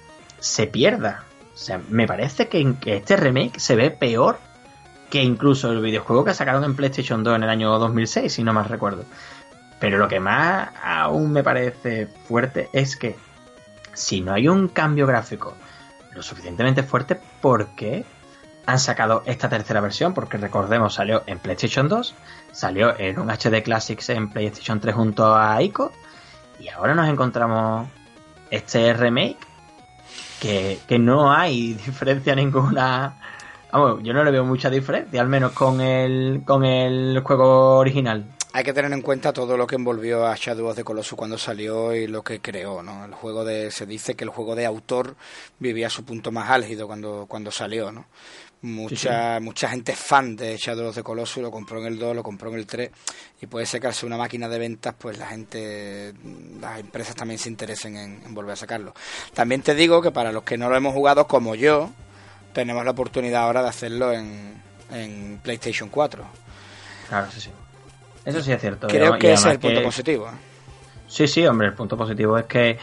se pierda. O sea, me parece que, que este remake se ve peor que incluso el videojuego que sacaron en PlayStation 2 en el año 2006, si no mal recuerdo. Pero lo que más aún me parece fuerte es que si no hay un cambio gráfico lo suficientemente fuerte, ¿por qué han sacado esta tercera versión? Porque recordemos, salió en PlayStation 2, salió en un HD Classics en PlayStation 3 junto a Ico, y ahora nos encontramos este remake que, que no hay diferencia ninguna. Yo no le veo mucha diferencia, al menos con el, con el juego original hay que tener en cuenta todo lo que envolvió a Shadow of the Colossus cuando salió y lo que creó, ¿no? El juego de se dice que el juego de autor vivía su punto más álgido cuando cuando salió, ¿no? Mucha mucha gente fan de Shadow of the Colossus lo compró en el 2, lo compró en el 3 y puede ser que al ser una máquina de ventas, pues la gente las empresas también se interesen en, volver a sacarlo. También te digo que para los que no lo hemos jugado como yo, tenemos la oportunidad ahora de hacerlo en, en PlayStation 4. Claro, sí, sí. Eso sí es cierto. Creo que ese es el punto positivo. Sí, sí, hombre, el punto positivo es que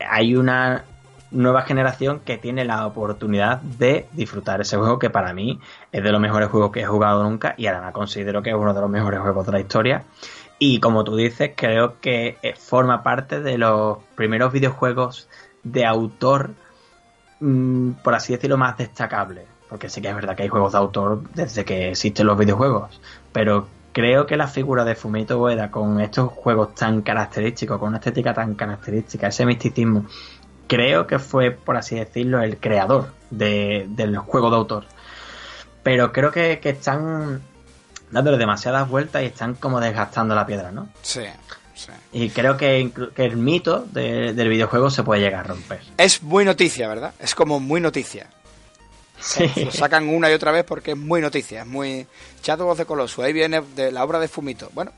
hay una nueva generación que tiene la oportunidad de disfrutar ese juego que para mí es de los mejores juegos que he jugado nunca y además considero que es uno de los mejores juegos de la historia. Y como tú dices, creo que eh, forma parte de los primeros videojuegos de autor, mm, por así decirlo, más destacables. Porque sé que es verdad que hay juegos de autor desde que existen los videojuegos, pero creo que la figura de Fumito Ueda con estos juegos tan característicos, con una estética tan característica, ese misticismo, creo que fue, por así decirlo, el creador del juego de autor. Pero creo que, están dándole demasiadas vueltas y están como desgastando la piedra, ¿no? Sí. Sí. Y creo que, el mito del videojuego se puede llegar a romper. Es muy noticia, ¿verdad? Es como muy noticia. Lo sacan una y otra vez porque es muy noticia, es muy Shadow of the Colossus, ahí viene de la obra de Fumito. Bueno,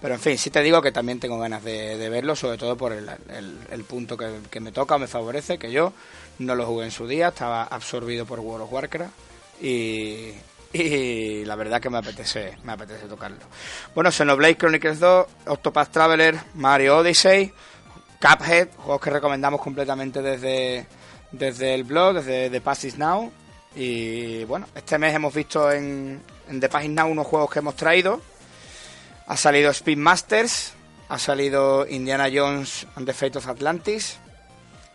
pero en fin, sí te digo que también tengo ganas de, verlo, sobre todo por el, punto que, me toca me favorece, que yo no lo jugué en su día, estaba absorbido por World of Warcraft y, la verdad que me apetece, me apetece tocarlo. Bueno, Xenoblade Chronicles 2, Octopath Traveler, Mario Odyssey, Cuphead, juegos que recomendamos completamente desde, desde el blog, desde The Pass Is Now. Y bueno, este mes hemos visto en, en The Pagina unos juegos que hemos traído. Ha salido Speed Masters, ha salido Indiana Jones and the Fate of Atlantis.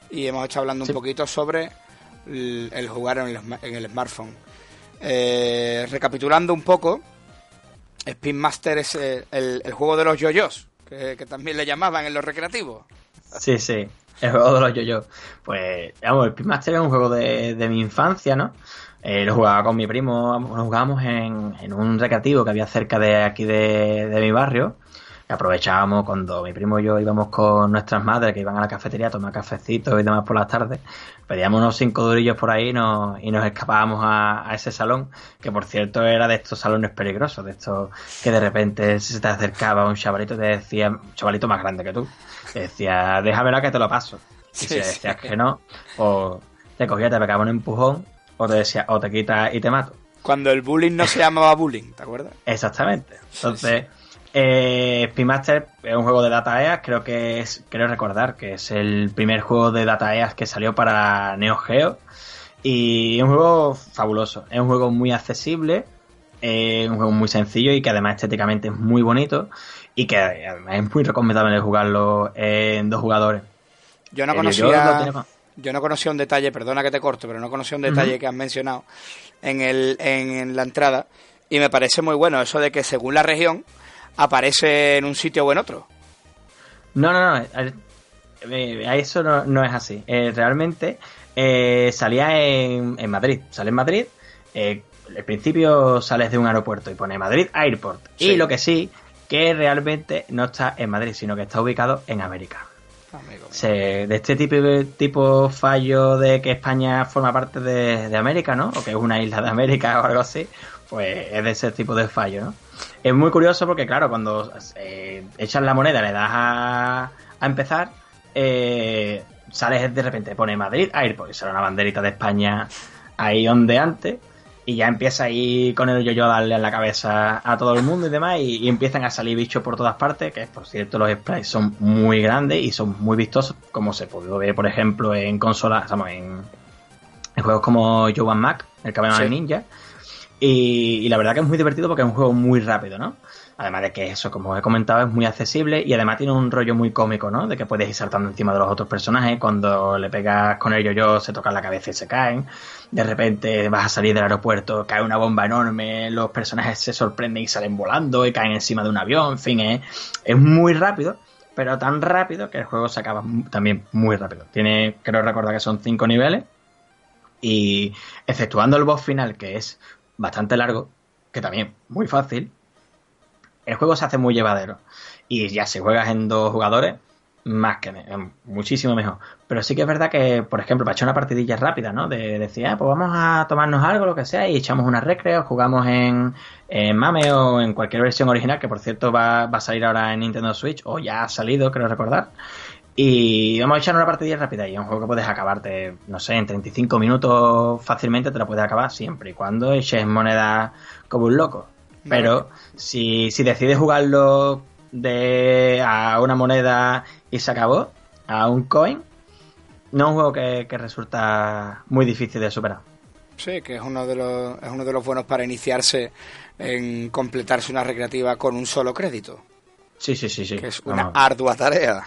Y hemos estado hablando un poquito sobre el, jugar en el, smartphone. Eh, recapitulando un poco, Speed Master es el, juego de los yoyos, que, que también le llamaban en los recreativos. Sí, sí. El juego de los yo-yo. Pues, vamos, el Pitmaster es un juego de, de mi infancia, ¿no? Eh, lo jugaba con mi primo, lo jugábamos en, en, un recreativo que había cerca de aquí de, de mi barrio. Y aprovechábamos cuando mi primo y yo íbamos con nuestras madres que iban a la cafetería a tomar cafecitos y demás por las tardes. Pedíamos unos cinco durillos por ahí y nos, y nos escapábamos a, a, ese salón, que por cierto era de estos salones peligrosos, de estos que de repente se te acercaba un chavalito y te decía, un chavalito más grande que tú, decía, déjamela que te lo paso. Y si decías que no, o te cogía, te pegaba un empujón, o te decía, o te quita y te mato. Cuando el bullying no se llamaba bullying, ¿te acuerdas? Exactamente. Entonces, eh, Speedmaster es un juego de Data EAS, creo que es, creo recordar que es el primer juego de Data EAS que salió para Neo Geo. Y es un juego fabuloso, es un juego muy accesible, es un juego muy sencillo y que además estéticamente es muy bonito y que además es muy recomendable jugarlo en dos jugadores. Yo no conocía, yo no conocía un detalle, perdona que te corto, pero no conocía un detalle que has mencionado en, el, en la entrada y me parece muy bueno eso de que según la región aparece en un sitio o en otro. No, no, no. A eso no, es así. Eh, realmente eh, salía en, en, Madrid. Sale en Madrid. Eh, al principio sales de un aeropuerto y pone Madrid Airport. Y lo que sí, que realmente no está en Madrid, sino que está ubicado en América. De este tipo, tipo fallo de que España forma parte de, de, América, ¿no? O que es una isla de América o algo así, pues es de ese tipo de fallo, ¿no? Es muy curioso porque, claro, cuando eh, echas la moneda, le das a, a empezar, eh, sales de repente, pone Madrid Airport y sale una banderita de España ahí ondeante y ya empieza ahí con el yo-yo a darle a la cabeza a todo el mundo y demás y, empiezan a salir bichos por todas partes que por cierto los sprites son muy grandes y son muy vistosos como se puede ver por ejemplo en consolas en, en juegos como Joe Mac el camino de ninja y, la verdad que es muy divertido porque es un juego muy rápido, ¿no? Además de que eso, como he comentado, es muy accesible y además tiene un rollo muy cómico, ¿no? De que puedes ir saltando encima de los otros personajes. Cuando le pegas con el yo-yo, se tocan la cabeza y se caen. De repente vas a salir del aeropuerto, cae una bomba enorme, los personajes se sorprenden y salen volando y caen encima de un avión. En fin, es, es muy rápido, pero tan rápido que el juego se acaba también muy rápido. Tiene, creo recordar que son cinco niveles. Y exceptuando el boss final, que es bastante largo, que también muy fácil, el juego se hace muy llevadero. Y ya si juegas en dos jugadores, más que muchísimo mejor. Pero sí que es verdad que, por ejemplo, para echar una partidilla rápida, ¿no? De, decir, ah, pues vamos a tomarnos algo, lo que sea, y echamos una recreo, jugamos en, en, Mame o en cualquier versión original, que por cierto va, va, a salir ahora en Nintendo Switch, o ya ha salido, creo recordar. Y vamos a echar una partida rápida y es un juego que puedes acabarte, no sé, en 35 minutos fácilmente te lo puedes acabar siempre y cuando eches moneda como un loco. Pero si, si decides jugarlo de a una moneda y se acabó, a un coin, no es un juego que, que resulta muy difícil de superar. Sí, que es uno de los, es uno de los buenos para iniciarse en completarse una recreativa con un solo crédito. Sí, sí, sí, sí. Que es una ardua tarea.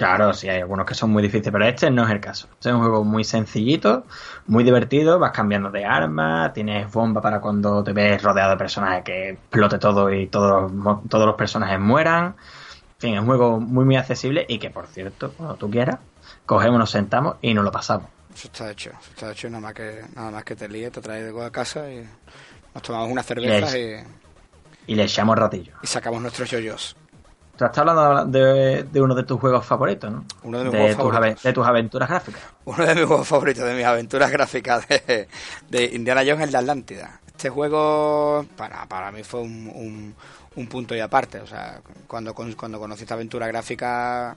Claro, sí, hay algunos que son muy difíciles, pero este no es el caso. Este es un juego muy sencillito, muy divertido, vas cambiando de arma, tienes bomba para cuando te ves rodeado de personajes que explote todo y todos los, todos los personajes mueran. En fin, es un juego muy, muy accesible y que, por cierto, cuando tú quieras, cogemos, nos sentamos y nos lo pasamos. Eso está hecho, eso está hecho, nada más que, nada más que te líes, te traes de a casa y nos tomamos una cerveza y, y, le echamos ratillo. Y sacamos nuestros yoyos. Tú estás hablando de, uno de tus juegos favoritos, ¿no? Uno de mis juegos favoritos. de tus aventuras gráficas. Uno de mis juegos favoritos, de mis aventuras gráficas de, Indiana Jones en la Atlántida. Este juego para, para mí fue un, un, punto y aparte. O sea, cuando, cuando conocí esta aventura gráfica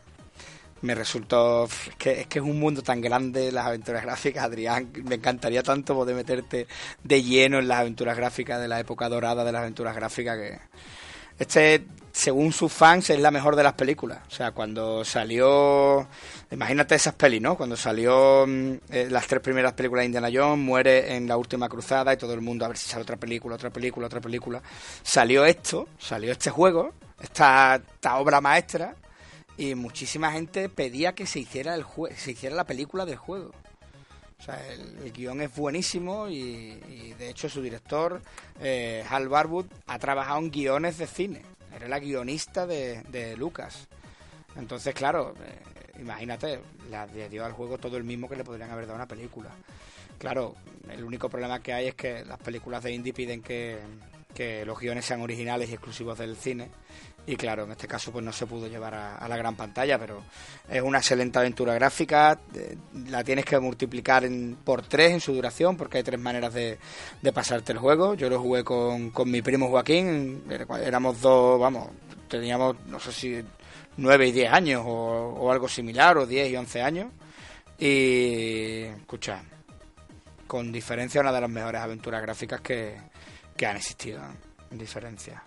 me resultó es que, es que es un mundo tan grande las aventuras gráficas, Adrián, me encantaría tanto poder meterte de lleno en las aventuras gráficas de la época dorada de las aventuras gráficas que este, según sus fans, es la mejor de las películas. O sea, cuando salió. Imagínate esas pelis, ¿no? Cuando salió mm, eh, las tres primeras películas de Indiana Jones, muere en la última cruzada y todo el mundo a ver si sale otra película, otra película, otra película. Salió esto, salió este juego, esta, obra maestra, y muchísima gente pedía que se hiciera, el se hiciera la película del juego. O sea, el, guion es buenísimo y, de hecho su director, eh, Hal Barwood, ha trabajado en guiones de cine. Era la guionista de, Lucas. Entonces, claro, eh, imagínate, le dio al juego todo el mismo que le podrían haber dado a una película. Claro, el único problema que hay es que las películas de indie piden que, que los guiones sean originales y exclusivos del cine y claro, en este caso pues no se pudo llevar a, la gran pantalla, pero es una excelente aventura gráfica, la tienes que multiplicar en, por tres en su duración, porque hay tres maneras de, pasarte el juego. Yo lo jugué con, con mi primo Joaquín, éramos dos, vamos, teníamos no sé si nueve y diez años o, algo similar, o diez y once años, y escucha, con diferencia una de las mejores aventuras gráficas que, que han existido, en diferencia.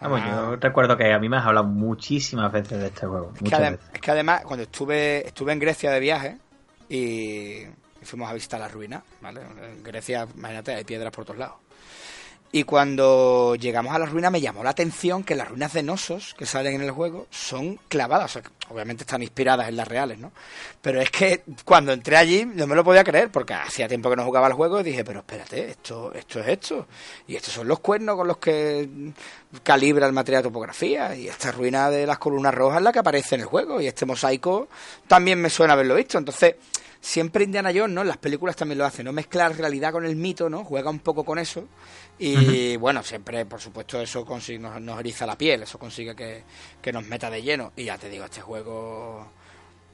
Vamos, yo ah. recuerdo que a mí me has hablado muchísimas veces de este juego. Es que, además, cuando estuve estuve en Grecia de viaje y fuimos a visitar la ruina, ¿vale? En Grecia, imagínate, hay piedras por todos lados. Y cuando llegamos a la ruina me llamó la atención que las ruinas de Nosos que salen en el juego son clavadas, o sea, obviamente están inspiradas en las reales, ¿no? Pero es que cuando entré allí no me lo podía creer porque hacía tiempo que no jugaba al juego y dije, pero espérate, esto, esto es esto. Y estos son los cuernos con los que calibra el material de topografía y esta ruina de las columnas rojas es la que aparece en el juego y este mosaico también me suena haberlo visto. Entonces, siempre Indiana Jones, ¿no? Las películas también lo hacen, ¿no? Mezclar realidad con el mito, ¿no? Juega un poco con eso. Y bueno, siempre, por supuesto, eso consigue, nos, eriza la piel, eso consigue que, que, nos meta de lleno. Y ya te digo, este juego.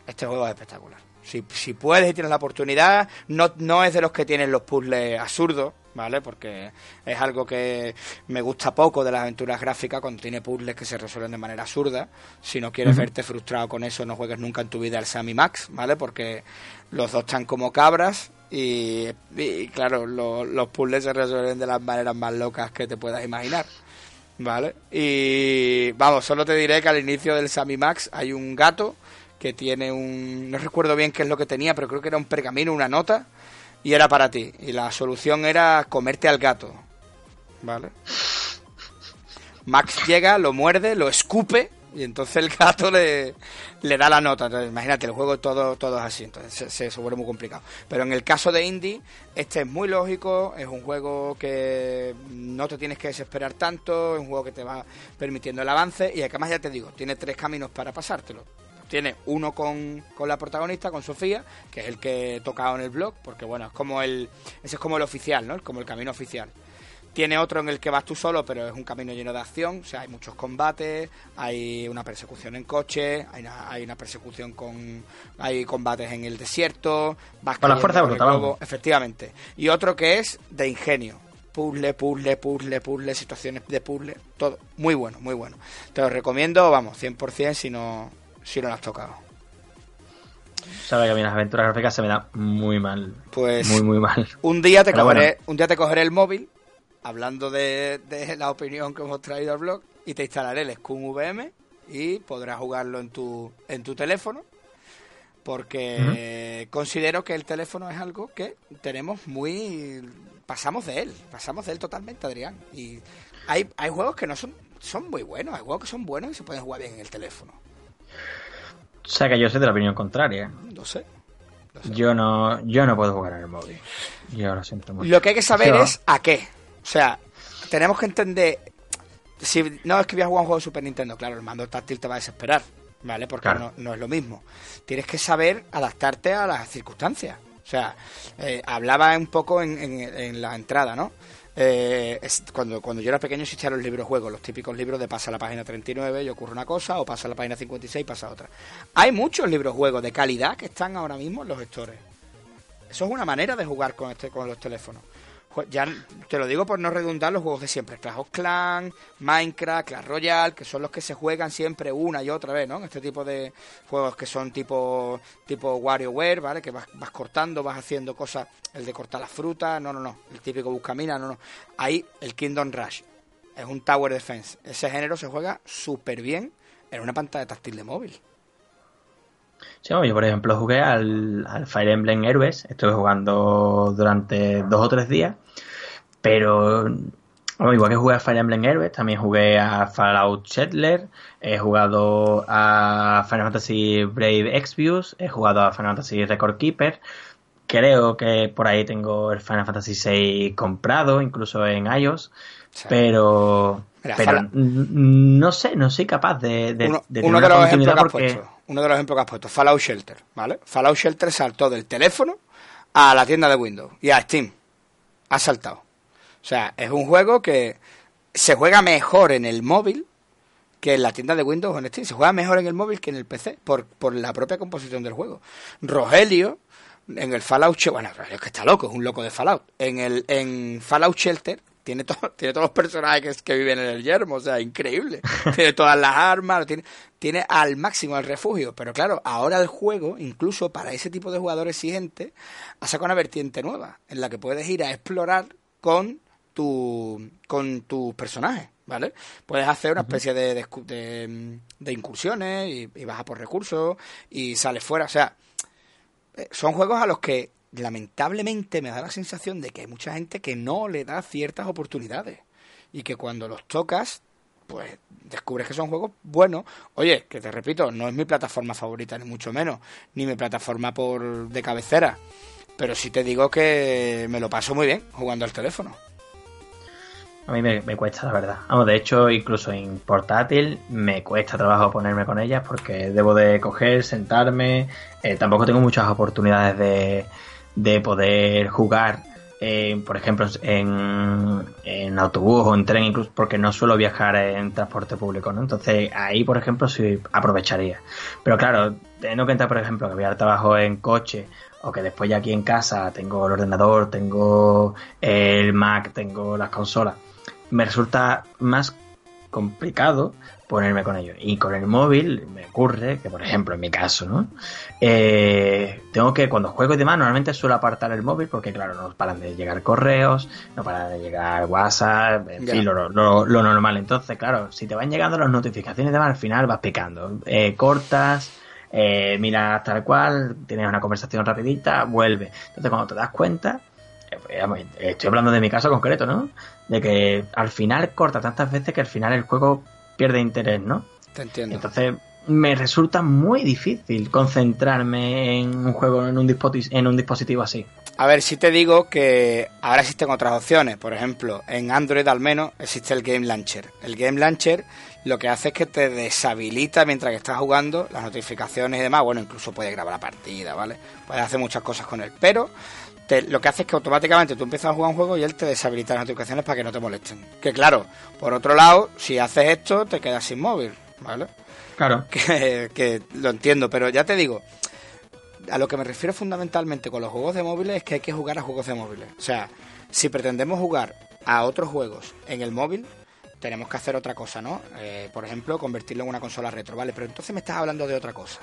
Este juego es espectacular. Si, si puedes y tienes la oportunidad, no, no es de los que tienen los puzzles absurdos, ¿vale? Porque es algo que me gusta poco de las aventuras gráficas cuando tiene puzzles que se resuelven de manera absurda. Si no quieres verte frustrado con eso, no juegues nunca en tu vida al Sammy Max, ¿vale? Porque los dos están como cabras y, claro, los puzzles se resuelven de las maneras más locas que te puedas imaginar. ¿Vale? Y vamos, solo te diré que al inicio del Sammy Max hay un gato que tiene un... No recuerdo bien qué es lo que tenía, pero creo que era un pergamino, una nota, y era para ti. Y la solución era comerte al gato. ¿Vale? Max llega, lo muerde, lo escupe, y entonces el gato le, le da la nota. Entonces, imagínate, el juego todo, todo es así, entonces se, vuelve muy complicado. Pero en el caso de Indie, este es muy lógico, es un juego que no te tienes que desesperar tanto, es un juego que te va permitiendo el avance, y además ya te digo, tiene tres caminos para pasártelo tiene uno con, con, la protagonista, con Sofía, que es el que he tocado en el blog, porque bueno, es como el, ese es como el oficial, ¿no? Como el camino oficial. Tiene otro en el que vas tú solo, pero es un camino lleno de acción, o sea, hay muchos combates, hay una persecución en coche, hay una, hay una persecución con... hay combates en el desierto, vas con la fuerza brutal. Efectivamente. Y otro que es de ingenio, puzzle, puzzle, puzzle, puzzle, situaciones de puzzle, todo. Muy bueno, muy bueno. Te lo recomiendo, vamos, 100% si no, si no lo has tocado. Sabe que a mí las aventuras gráficas se me da muy mal. Pues. Muy, muy mal. Un día te, cogeré, un día te cogeré el móvil, hablando de, la opinión que hemos traído al blog, y te instalaré el Scum VM y podrás jugarlo en tu, en tu teléfono. Porque considero que el teléfono es algo que tenemos muy. Pasamos de él, pasamos de él totalmente, Adrián. Y hay, hay juegos que no son, son muy buenos, hay juegos que son buenos y se pueden jugar bien en el teléfono. O sea que yo soy de la opinión contraria. No sé. Yo no, yo no puedo jugar en el móvil. Yo lo siento mucho. Lo que hay que saber es a qué. O sea, tenemos que entender. Si no es que voy a jugar un juego de Super Nintendo, claro, el mando táctil te va a desesperar, ¿vale? Porque no, es lo mismo. Tienes que saber adaptarte a las circunstancias. O sea, eh, hablaba un poco en, en la entrada, ¿no? Eh, cuando, cuando yo era pequeño existían los libros juegos, los típicos libros de pasa la página 39 y ocurre una cosa, o pasa la página 56 y pasa otra. Hay muchos libros juegos de calidad que están ahora mismo en los gestores. Eso es una manera de jugar con, este, con los teléfonos ya te lo digo por no redundar los juegos de siempre, Clash of Clans, Minecraft, Clash Royale, que son los que se juegan siempre una y otra vez, ¿no? Este tipo de juegos que son tipo tipo WarioWare, ¿vale? Que vas, vas cortando, vas haciendo cosas, el de cortar las frutas, no, no, no, el típico buscamina, no, no. Ahí el Kingdom Rush es un Tower Defense. Ese género se juega súper bien en una pantalla táctil de móvil. Sí, yo por ejemplo jugué al, Fire Emblem Heroes, estuve jugando durante dos o tres días, pero igual que jugué a Fire Emblem Heroes, también jugué a Fallout Shetler, he jugado a Final Fantasy Brave Exvius, he jugado a Final Fantasy Record Keeper, creo que por ahí tengo el Final Fantasy VI comprado, incluso en iOS, pero... pero no sé, no soy capaz de, de, uno, de una continuidad porque uno de los ejemplos que has puesto, Fallout Shelter, ¿vale? Fallout Shelter saltó del teléfono a la tienda de Windows y a Steam. Ha saltado. O sea, es un juego que se juega mejor en el móvil que en la tienda de Windows o en Steam. Se juega mejor en el móvil que en el PC por, por la propia composición del juego. Rogelio, en el Fallout Shelter, bueno, es que está loco, es un loco de Fallout. En, el, en Fallout Shelter tiene, tiene todos los personajes que, viven en el yermo, o sea, increíble. tiene todas las armas, tiene, tiene al máximo el refugio. Pero claro, ahora el juego, incluso para ese tipo de jugadores exigentes, ha sacado una vertiente nueva, en la que puedes ir a explorar con tu, con tus personajes, ¿vale? Puedes hacer una especie de, de, incursiones y, y vas a por recursos y sales fuera. O sea, eh, son juegos a los que lamentablemente me da la sensación de que hay mucha gente que no le da ciertas oportunidades y que cuando los tocas pues descubres que son juegos buenos. Oye, que te repito, no es mi plataforma favorita, ni mucho menos, ni mi plataforma por de cabecera. Pero sí te digo que me lo paso muy bien jugando al teléfono. A mí me, cuesta, la verdad. Vamos, de hecho, incluso en portátil me cuesta trabajo ponerme con ellas porque debo de coger, sentarme. Eh, tampoco tengo muchas oportunidades de, de poder jugar por ejemplo, en, en, autobús o en tren, incluso porque no suelo viajar en transporte público, ¿no? Entonces ahí, por ejemplo, sí aprovecharía. Pero claro, teniendo en cuenta, por ejemplo, que voy al trabajo en coche o que después ya aquí en casa tengo el ordenador, tengo el Mac, tengo las consolas, me resulta más complicado ponerme con ello. Y con el móvil me ocurre que, por ejemplo, en mi caso, ¿no? Eh, tengo que, cuando juego y demás, normalmente suelo apartar el móvil porque, claro, no paran de llegar correos, no paran de llegar WhatsApp, en fin, lo, normal. Entonces, claro, si te van llegando las notificaciones y demás, al final vas picando. Eh, cortas, eh, miras tal cual, tienes una conversación rapidita, vuelve. Entonces, cuando te das cuenta, pues, estoy hablando de mi caso concreto, ¿no? De que al final corta tantas veces que al final el juego pierde interés, ¿no? Te entiendo. Entonces me resulta muy difícil concentrarme en un juego, en un, en un dispositivo así. A ver, si te digo que ahora existen otras opciones. Por ejemplo, en Android al menos existe el Game Launcher. El Game Launcher lo que hace es que te deshabilita mientras que estás jugando las notificaciones y demás. Bueno, incluso puedes grabar la partida, ¿vale? Puedes hacer muchas cosas con él. Pero lo que hace es que automáticamente tú empiezas a jugar un juego y él te deshabilita las notificaciones para que no te molesten. Que claro, por otro lado, si haces esto, te quedas sin móvil, ¿vale? Claro. Que, lo entiendo, pero ya te digo, a lo que me refiero fundamentalmente con los juegos de móviles es que hay que jugar a juegos de móviles. O sea, si pretendemos jugar a otros juegos en el móvil, tenemos que hacer otra cosa, ¿no? Eh, por ejemplo, convertirlo en una consola retro, ¿vale? Pero entonces me estás hablando de otra cosa.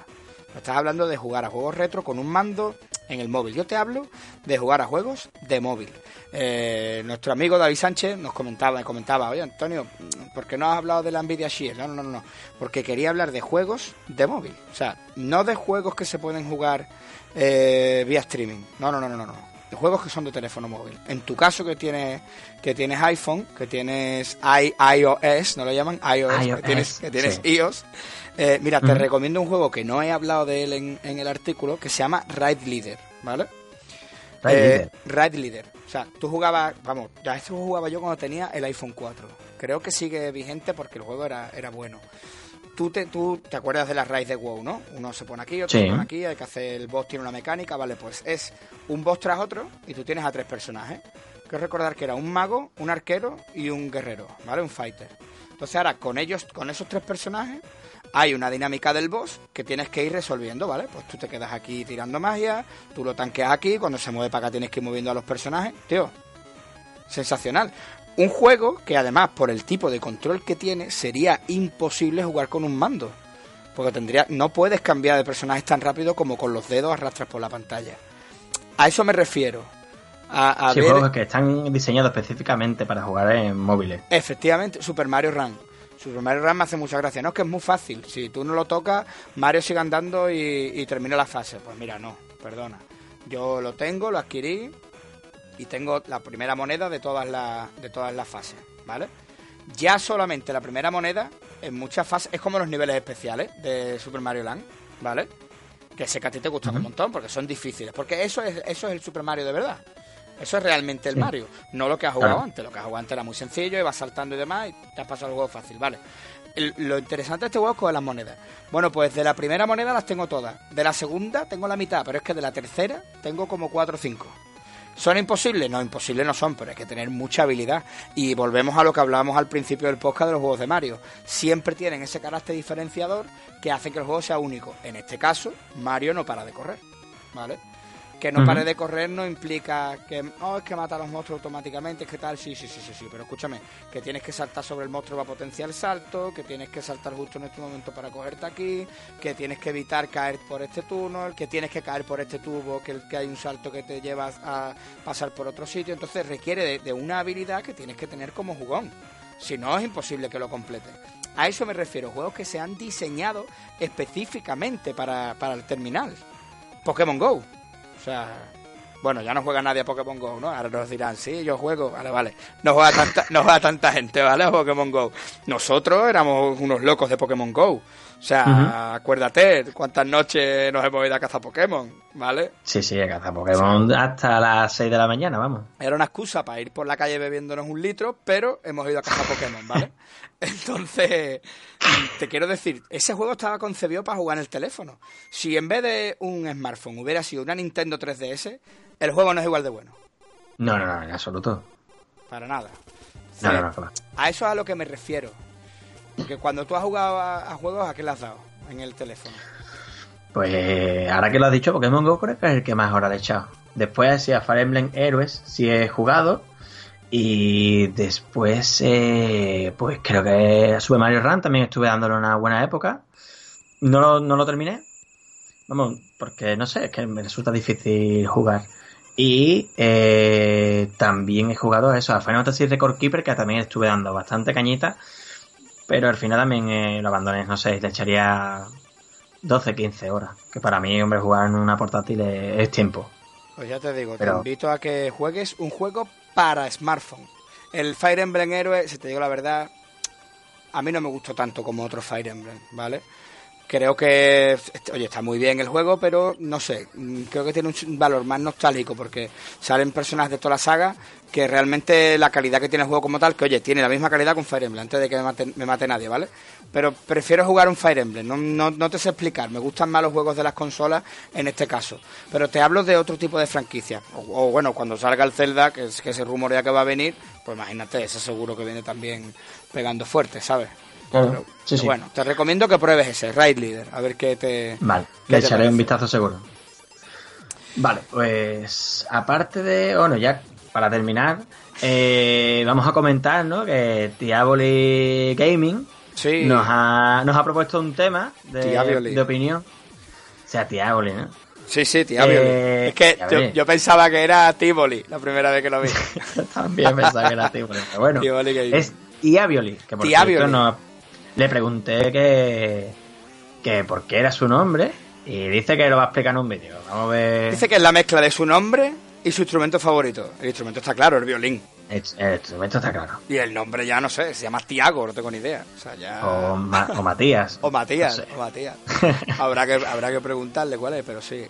Estás hablando de jugar a juegos retro con un mando en el móvil. Yo te hablo de jugar a juegos de móvil. Eh, nuestro amigo David Sánchez nos comentaba, comentaba, oye Antonio, ¿por qué no has hablado de la Nvidia Shield? No, no, no, no, porque quería hablar de juegos de móvil. O sea, no de juegos que se pueden jugar eh, vía streaming. No, no, no, no, no. De juegos que son de teléfono móvil. En tu caso que tienes que tienes iPhone, que tienes iOS, no lo llaman iOS, que tienes, que tienes iOS, eh, mira, te recomiendo un juego que no he hablado de él en, el artículo, que se llama Ride Leader, ¿vale? Ride, eh, Leader. O sea, tú jugabas, vamos, ya este jugaba yo cuando tenía el iPhone 4. Creo que sigue vigente porque el juego era, era bueno. Tú te, tú te acuerdas de las Ride de WoW, ¿no? Uno se pone aquí, otro se pone aquí, hay que hacer el boss, tiene una mecánica, vale, pues es un boss tras otro y tú tienes a tres personajes. Que recordar que era un mago, un arquero y un guerrero, ¿vale? Un fighter. Entonces ahora con ellos, con esos tres personajes, hay una dinámica del boss que tienes que ir resolviendo, ¿vale? Pues tú te quedas aquí tirando magia, tú lo tanqueas aquí, cuando se mueve para acá tienes que ir moviendo a los personajes. Tío, sensacional. Un juego que además, por el tipo de control que tiene, sería imposible jugar con un mando. Porque tendría, no puedes cambiar de personajes tan rápido como con los dedos arrastras por la pantalla. A eso me refiero. A, sí, juegos que están diseñados específicamente para jugar en móviles. Efectivamente, Super Mario Run Super Mario Run me hace mucha gracia. No es que es muy fácil. Si tú no lo tocas, Mario sigue andando y, termina la fase. Pues mira, no, perdona. Yo lo tengo, lo adquirí y tengo la primera moneda de todas las, de todas las fases, ¿vale? Ya solamente la primera moneda en muchas fases es como los niveles especiales de Super Mario Land, ¿vale? Que sé que a ti te gustan un montón porque son difíciles. Porque eso es, eso es el Super Mario de verdad. Eso es realmente el Mario, no lo que has jugado antes. Lo que has jugado antes era muy sencillo, ibas saltando y demás y te has pasado el juego fácil, ¿vale? lo interesante de este juego es coger las monedas. Bueno, pues de la primera moneda las tengo todas. De la segunda tengo la mitad, pero es que de la tercera tengo como 4 o 5. ¿Son imposibles? No, imposibles no son, pero hay que tener mucha habilidad. Y volvemos a lo que hablábamos al principio del podcast de los juegos de Mario. Siempre tienen ese carácter diferenciador que hace que el juego sea único. En este caso, Mario no para de correr. ¿Vale? Que no pare de correr no implica que, oh, es que mata a los monstruos automáticamente, es que tal, sí, sí, sí, sí, sí, pero escúchame, que tienes que saltar sobre el monstruo para potenciar el salto, que tienes que saltar justo en este momento para cogerte aquí, que tienes que evitar caer por este túnel, que tienes que caer por este tubo, que, que hay un salto que te lleva a pasar por otro sitio, entonces requiere de, una habilidad que tienes que tener como jugón. Si no, es imposible que lo complete. A eso me refiero, juegos que se han diseñado específicamente para, para el terminal. Pokémon Go. O sea, Bueno, ya no juega nadie a Pokémon Go, ¿no? Ahora nos dirán, sí, yo juego. Vale, vale. No juega tanta, no juega tanta gente, ¿vale? A Pokémon Go. Nosotros éramos unos locos de Pokémon Go. O sea, acuérdate cuántas noches nos hemos ido a cazar Pokémon, ¿vale? Sí, sí, a cazar Pokémon hasta las 6 de la mañana, vamos. Era una excusa para ir por la calle bebiéndonos un litro, pero hemos ido a cazar Pokémon, ¿vale? Entonces, te quiero decir, ese juego estaba concebido para jugar en el teléfono. Si en vez de un smartphone hubiera sido una Nintendo 3DS, el juego no es igual de bueno. No, no, no, en absoluto. Para nada. No, no, no, claro. A eso es a lo que me refiero. Porque cuando tú has jugado a, juegos, ¿a qué le has dado en el teléfono? Pues ahora que lo has dicho, Pokémon Go creo que es el que más horas le he echado. Después sí, a Fire Emblem Heroes sí he jugado. Y después, eh, pues creo que a Super Mario Run también estuve dándole una buena época. No lo, no lo terminé. Vamos, porque no sé, es que me resulta difícil jugar. Y eh, también he jugado eso, a Final Fantasy Record Keeper, que también estuve dando bastante cañita. Pero al final también eh, lo abandoné, no sé, le echaría 12, 15 horas. Que para mí, hombre, jugar en una portátil es, es tiempo. Pues ya te digo, Pero- te invito a que juegues un juego para smartphone. El Fire Emblem Heroes, si te digo la verdad, a mí no me gustó tanto como otros Fire Emblem, ¿vale? Creo que, este, oye, está muy bien el juego, pero no sé, mm, creo que tiene un valor más nostálgico porque salen personajes de toda la saga que realmente la calidad que tiene el juego como tal, que oye, tiene la misma calidad con Fire Emblem, antes de que me mate, nadie, ¿vale? Pero prefiero jugar un Fire Emblem, no, no, no te sé explicar, me gustan más los juegos de las consolas en este caso, pero te hablo de otro tipo de franquicia, o, o bueno, cuando salga el Zelda, que, es, que se rumorea que va a venir, pues imagínate, ese seguro que viene también pegando fuerte, ¿sabes? Pero- sí, sí. Bueno, te recomiendo que pruebes ese, Raid Leader, a ver qué te... Vale, ¿Qué le te echaré parece? un vistazo seguro. Vale, pues aparte de, bueno, ya para terminar, eh, vamos a comentar, ¿no? Que Diaboli Gaming Sí, nos, ha, nos ha propuesto un tema de, Diaboli. de opinión. O sea, Diaboli, ¿no? sí, sí, Tiaboli. Eh, es que yo, yo pensaba que era Tivoli la primera vez que lo vi. También pensaba que era Diaboli, pero bueno. Diaboli Gaming. Es Diaboli, que por Diaboli. cierto no- le pregunté que, que por qué era su nombre y dice que lo va a explicar en un vídeo. Vamos a ver. Dice que es la mezcla de su nombre y su instrumento favorito. El instrumento está claro, el violín. El, el instrumento está claro. Y el nombre ya no sé, se llama Tiago, no tengo ni idea. O sea, ya... O, Ma- o Matías. O Matías, No sé. o Matías. habrá, que, habrá que preguntarle cuál es, pero sí.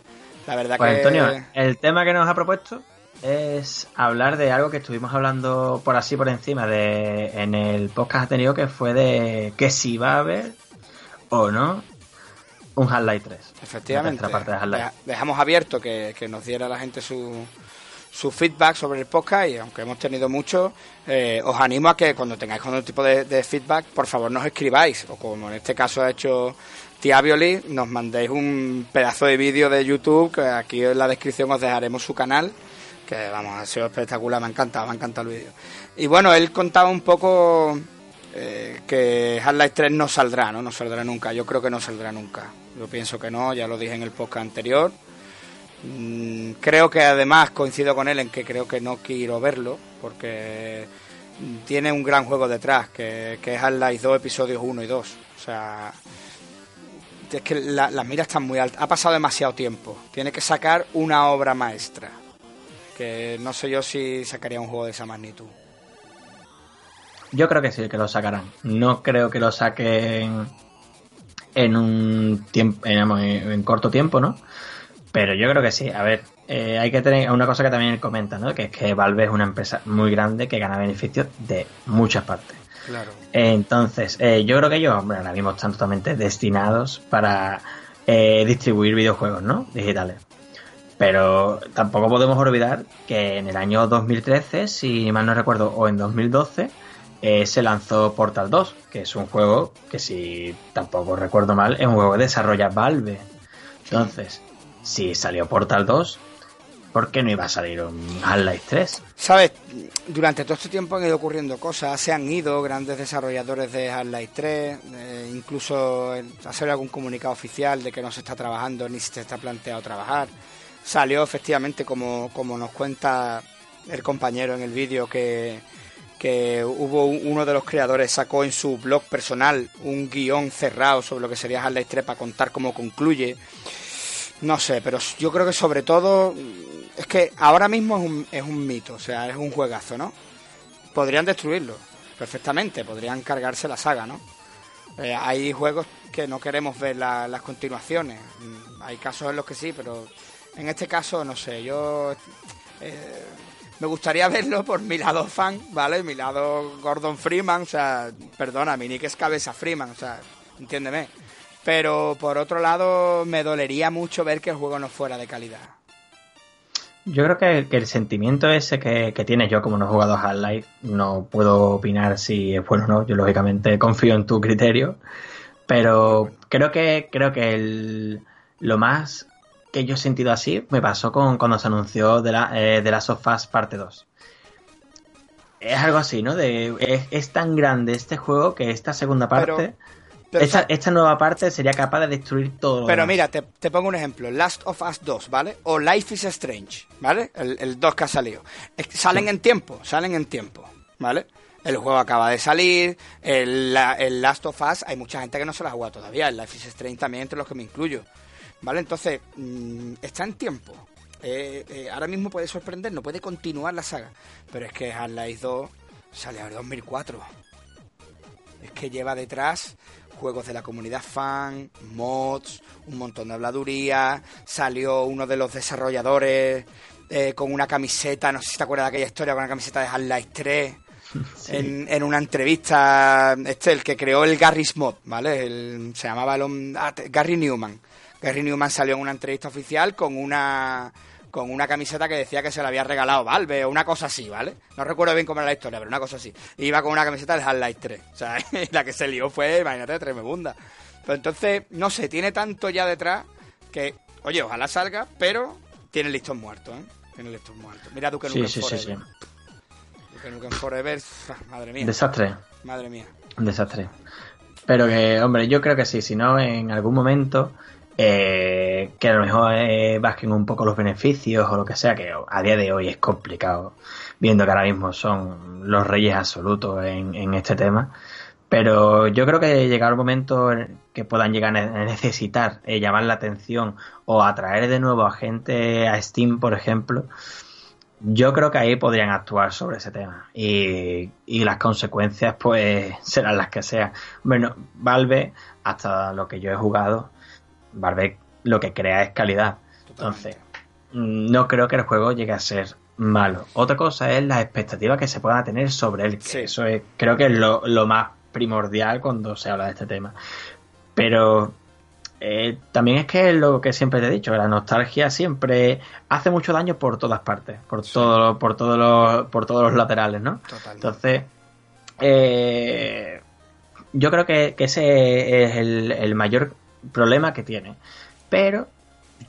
La verdad Pues que... Antonio, el tema que nos ha propuesto es hablar de algo que estuvimos hablando por así por encima de en el podcast anterior que fue de que si va a haber o no un Half-Life 3. Efectivamente. Parte de Dejamos abierto que, que nos diera la gente su, su feedback sobre el podcast y aunque hemos tenido mucho, eh, os animo a que cuando tengáis algún tipo de, de feedback, por favor nos escribáis o como en este caso ha hecho Tía Violi, nos mandéis un pedazo de vídeo de YouTube que aquí en la descripción os dejaremos su canal que vamos, ha sido espectacular, me ha encantado, me ha encantado el vídeo. Y bueno, él contaba un poco eh, que Half-Life 3 no saldrá, ¿no? No saldrá nunca. Yo creo que no saldrá nunca. Yo pienso que no, ya lo dije en el podcast anterior. Mm, creo que además coincido con él en que creo que no quiero verlo, porque tiene un gran juego detrás, que, que es Half-Life 2, episodios 1 y 2. O sea, es que la- las miras están muy altas. Ha pasado demasiado tiempo. Tiene que sacar una obra maestra. Que no sé yo si sacaría un juego de esa magnitud. Yo creo que sí, que lo sacarán. No creo que lo saquen en un tiempo, en, en corto tiempo, ¿no? Pero yo creo que sí. A ver, eh, hay que tener una cosa que también él comenta, ¿no? Que es que Valve es una empresa muy grande que gana beneficios de muchas partes. Claro. Entonces, eh, yo creo que ellos, hombre, ahora mismo están totalmente destinados para eh, distribuir videojuegos, ¿no? Digitales. Pero tampoco podemos olvidar que en el año 2013, si mal no recuerdo, o en 2012, eh, se lanzó Portal 2, que es un juego que si tampoco recuerdo mal, es un juego que desarrolla Valve. Entonces, si salió Portal 2, ¿por qué no iba a salir un Half-Life 3? Sabes, durante todo este tiempo han ido ocurriendo cosas, se han ido grandes desarrolladores de Half-Life 3, eh, incluso hacer algún comunicado oficial de que no se está trabajando ni se está planteado trabajar. Salió efectivamente, como, como nos cuenta el compañero en el vídeo, que, que hubo un- uno de los creadores sacó en su blog personal un guion cerrado sobre lo que sería Half-Life 3 para contar cómo concluye. No sé, pero yo creo que sobre todo es que ahora mismo es un, es un mito, o sea, es un juegazo, ¿no? Podrían destruirlo perfectamente, podrían cargarse la saga, ¿no? Eh, hay juegos que no queremos ver las continuaciones. Mm, hay casos en los que sí, pero en este caso, no sé, yo eh, me gustaría verlo por mi lado fan, ¿vale? Mi lado Gordon Freeman, o sea, perdona, mi nick es Cabeza Freeman, o sea, entiéndeme. Pero por otro lado, me dolería mucho ver que el juego no fuera de calidad. Yo creo que, el sentimiento ese que, que tienes yo como no he jugado Half-Life, no puedo opinar si es bueno o no. Yo lógicamente confío en tu criterio. Pero creo que, creo que el, lo más que yo he sentido así me pasó con cuando se anunció de la, eh, de la Sofas parte 2. Es algo así, ¿no? De, es, tan grande este juego que esta segunda parte, esta, nueva parte sería capaz de destruir todo. Pero mira, te, pongo un ejemplo. Last of Us 2, ¿vale? O Life is Strange, ¿vale? El, 2 que ha salido. salen en tiempo, salen en tiempo, ¿vale? El juego acaba de salir, el, el, Last of Us, hay mucha gente que no se lo ha jugado todavía, el Life is Strange también, entre los que me incluyo. ¿Vale? Entonces, mm, está en tiempo. Eh, eh, ahora mismo puede sorprender, no puede continuar la saga. Pero es que Half-Life 2 sale ahora en 2004. Es que lleva detrás juegos de la comunidad fan, mods, un montón de habladuría. Salió uno de los desarrolladores eh, con una camiseta, no sé si te acuerdas de aquella historia, con una camiseta de Half-Life 3. En, una entrevista, este, el que creó el Garry's Mod, ¿vale? se llamaba el, ah, Gary Newman Gary Newman salió en una entrevista oficial con una con una camiseta que decía que se la había regalado Valve o una cosa así, ¿vale? No recuerdo bien cómo era la historia, pero una cosa así. Iba con una camiseta del Half-Life 3. O sea, la que se lió fue, imagínate, tremenda. Pero entonces, no sé, tiene tanto ya detrás que, oye, ojalá salga, pero tiene listos muertos, ¿eh? Tiene listos muertos. Mira Duke Nukem sí, Forever. Sí, sí. Duke Nukem Forever, madre mía. Desastre. Madre mía. Desastre. Pero que, hombre, yo creo que sí, si no, en algún momento eh, que a lo mejor eh, basquen un poco los beneficios o lo que sea, que a día de hoy es complicado, viendo que ahora mismo son los reyes absolutos en, este tema. Pero yo creo que llegará un momento en que puedan llegar a necesitar eh, llamar la atención o atraer de nuevo a gente a Steam, por ejemplo. Yo creo que ahí podrían actuar sobre ese tema y, y las consecuencias pues serán las que sean. Bueno, Valve, hasta lo que yo he jugado, Barbeck lo que crea es calidad. Entonces, no creo que el juego llegue a ser malo. Otra cosa es las expectativas que se puedan tener sobre él. Eso es, creo que es lo, más primordial cuando se habla de este tema. Pero eh, también es que es lo que siempre te he dicho, la nostalgia siempre hace mucho daño por todas partes, por todo, por todos los, por todos los laterales, ¿no? Entonces, eh, yo creo que, ese es el, el mayor problema que tiene. Pero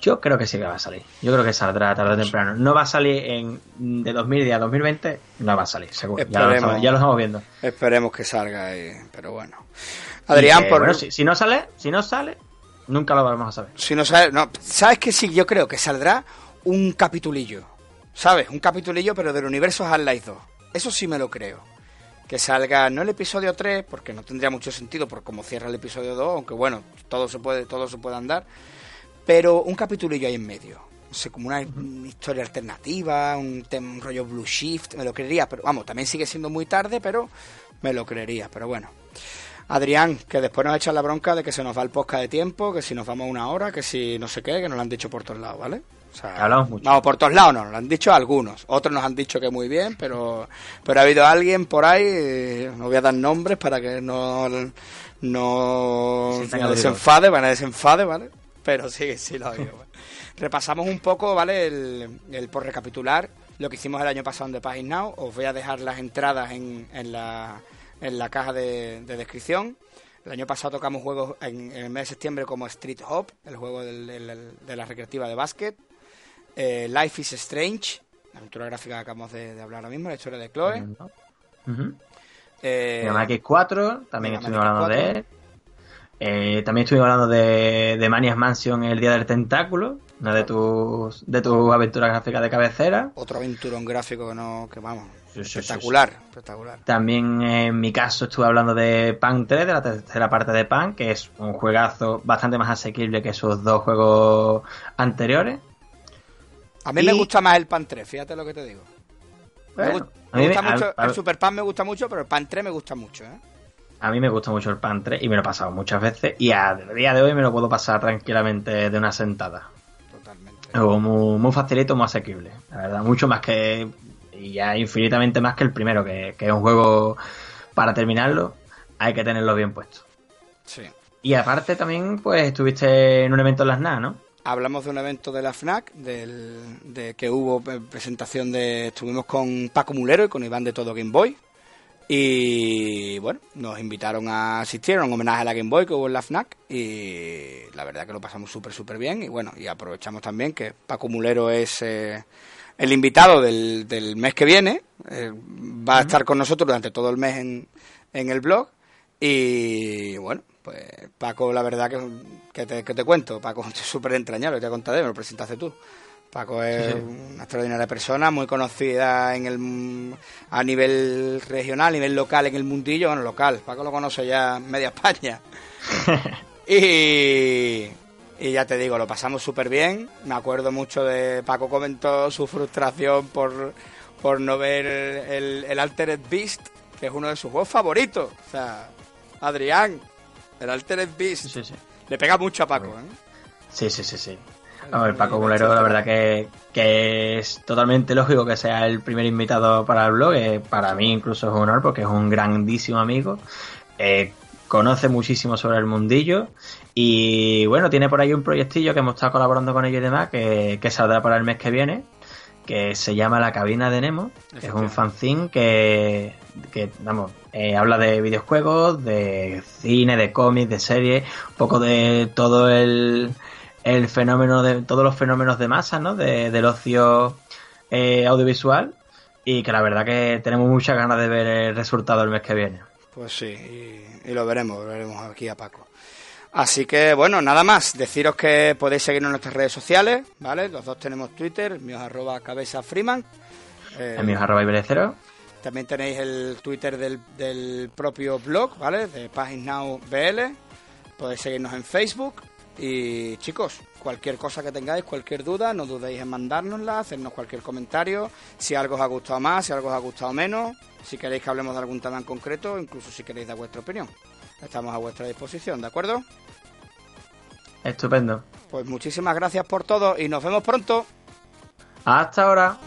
yo creo que sí que va a salir. Yo creo que saldrá tarde o temprano. No va a salir en de 2010 a 2020, no va a salir, seguro. Ya lo, estamos, viendo. Esperemos que salga, pero bueno. Adrián, por... si, no sale, si no sale, nunca lo vamos a saber. Si no sale, no, ¿sabes que sí? Yo creo que saldrá un capitulillo. ¿Sabes? Un capitulillo, pero del universo Half-Life 2. Eso sí me lo creo que salga no el episodio 3, porque no tendría mucho sentido por cómo cierra el episodio 2, aunque bueno, todo se puede, todo se puede andar, pero un capítulo ahí en medio. No sé, como una, historia alternativa, un, rollo Blue Shift, me lo creería, pero vamos, también sigue siendo muy tarde, pero me lo creería, pero bueno. Adrián, que después nos echa la bronca de que se nos va el podcast de tiempo, que si nos vamos una hora, que si no sé qué, que nos lo han dicho por todos lados, ¿vale? Hablamos mucho. No, por todos lados no, lo han dicho algunos. Otros nos han dicho que muy bien, pero, pero ha habido alguien por ahí, eh, no voy a dar nombres para que no, no, desenfade, van a desenfade, ¿vale? Pero sí, sí lo habido. Repasamos un poco, ¿vale? El, por recapitular lo que hicimos el año pasado en The Page Now. Os voy a dejar las entradas en, en, la, en la caja de, descripción. El año pasado tocamos juegos en, el mes de septiembre como Street Hop, el juego de la recreativa de básquet. Eh, Life is Strange, la aventura gráfica que acabamos de, hablar ahora mismo, la historia de Chloe. Uh eh, X4, también estuvimos hablando de él. Eh, también estuvimos hablando de, de Manias Mansion, el Día del Tentáculo. una de tus de tus aventuras gráficas de cabecera. Otro aventurón gráfico que no, que vamos, espectacular, espectacular. También en mi caso estuve hablando de Pan 3, de la tercera parte de Pan, que es un juegazo bastante más asequible que sus dos juegos anteriores. A mí me gusta más el Pan 3, fíjate lo que te digo. me, gusta mucho, el Super Pan me gusta mucho, pero el Pan 3 me gusta mucho, ¿eh? A mí me gusta mucho el Pan 3 y me lo he pasado muchas veces y a día de hoy me lo puedo pasar tranquilamente de una sentada. Totalmente. Es muy, muy facilito, muy asequible. La verdad, mucho más que y ya infinitamente más que el primero, que, es un juego para terminarlo, hay que tenerlo bien puesto. Sí. Y aparte también, pues estuviste en un evento en las NA, ¿no? Hablamos de un evento de la FNAC, del, de que hubo presentación de... Estuvimos con Paco Mulero y con Iván de Todo Game Boy. Y bueno, nos invitaron a asistir a un homenaje a la Game Boy que hubo en la FNAC. Y la verdad que lo pasamos súper, súper bien. Y bueno, y aprovechamos también que Paco Mulero es... Eh, el invitado del, del mes que viene eh, va a estar con nosotros durante todo el mes en, en el blog. Y bueno, pues Paco, la verdad que, te, que te cuento, Paco es súper entrañable, te he contado, me lo presentaste tú. Paco es una extraordinaria persona, muy conocida en el a nivel regional, a nivel local en el mundillo, bueno, local. Paco lo conoce ya media España. y, y ya te digo, lo pasamos súper bien. Me acuerdo mucho de Paco comentó su frustración por, por no ver el, el Altered Beast, que es uno de sus juegos favoritos. O sea, Adrián, el Altered Beast. Sí, sí. Le pega mucho a Paco, ¿eh? Sí, sí, sí, sí. el Paco Mulero, la verdad que, que, es totalmente lógico que sea el primer invitado para el blog. Eh, para mí incluso es un honor porque es un grandísimo amigo. Eh, conoce muchísimo sobre el mundillo y bueno, tiene por ahí un proyectillo que hemos estado colaborando con ellos y demás que, saldrá para el mes que viene, que se llama La Cabina de Nemo, que es un fanzine que, que vamos, eh, habla de videojuegos, de cine, de cómics, de series, un poco de todo el, el fenómeno de todos los fenómenos de masa, ¿no? De, del ocio eh, audiovisual y que la verdad que tenemos muchas ganas de ver el resultado el mes que viene. Pues sí, y, lo veremos, lo veremos aquí a Paco. Así que bueno, nada más, deciros que podéis seguirnos en nuestras redes sociales, ¿vale? Los dos tenemos Twitter, el mío es arroba cabeza Freeman. el mío es arroba Iberecero. También tenéis el Twitter del, propio blog, ¿vale? De BL. Podéis seguirnos en Facebook. Y chicos, cualquier cosa que tengáis, cualquier duda, no dudéis en mandárnosla, hacernos cualquier comentario. Si algo os ha gustado más, si algo os ha gustado menos si queréis que hablemos de algún tema en concreto, incluso si queréis dar vuestra opinión. Estamos a vuestra disposición, ¿de acuerdo? Estupendo. Pues muchísimas gracias por todo y nos vemos pronto. Hasta ahora.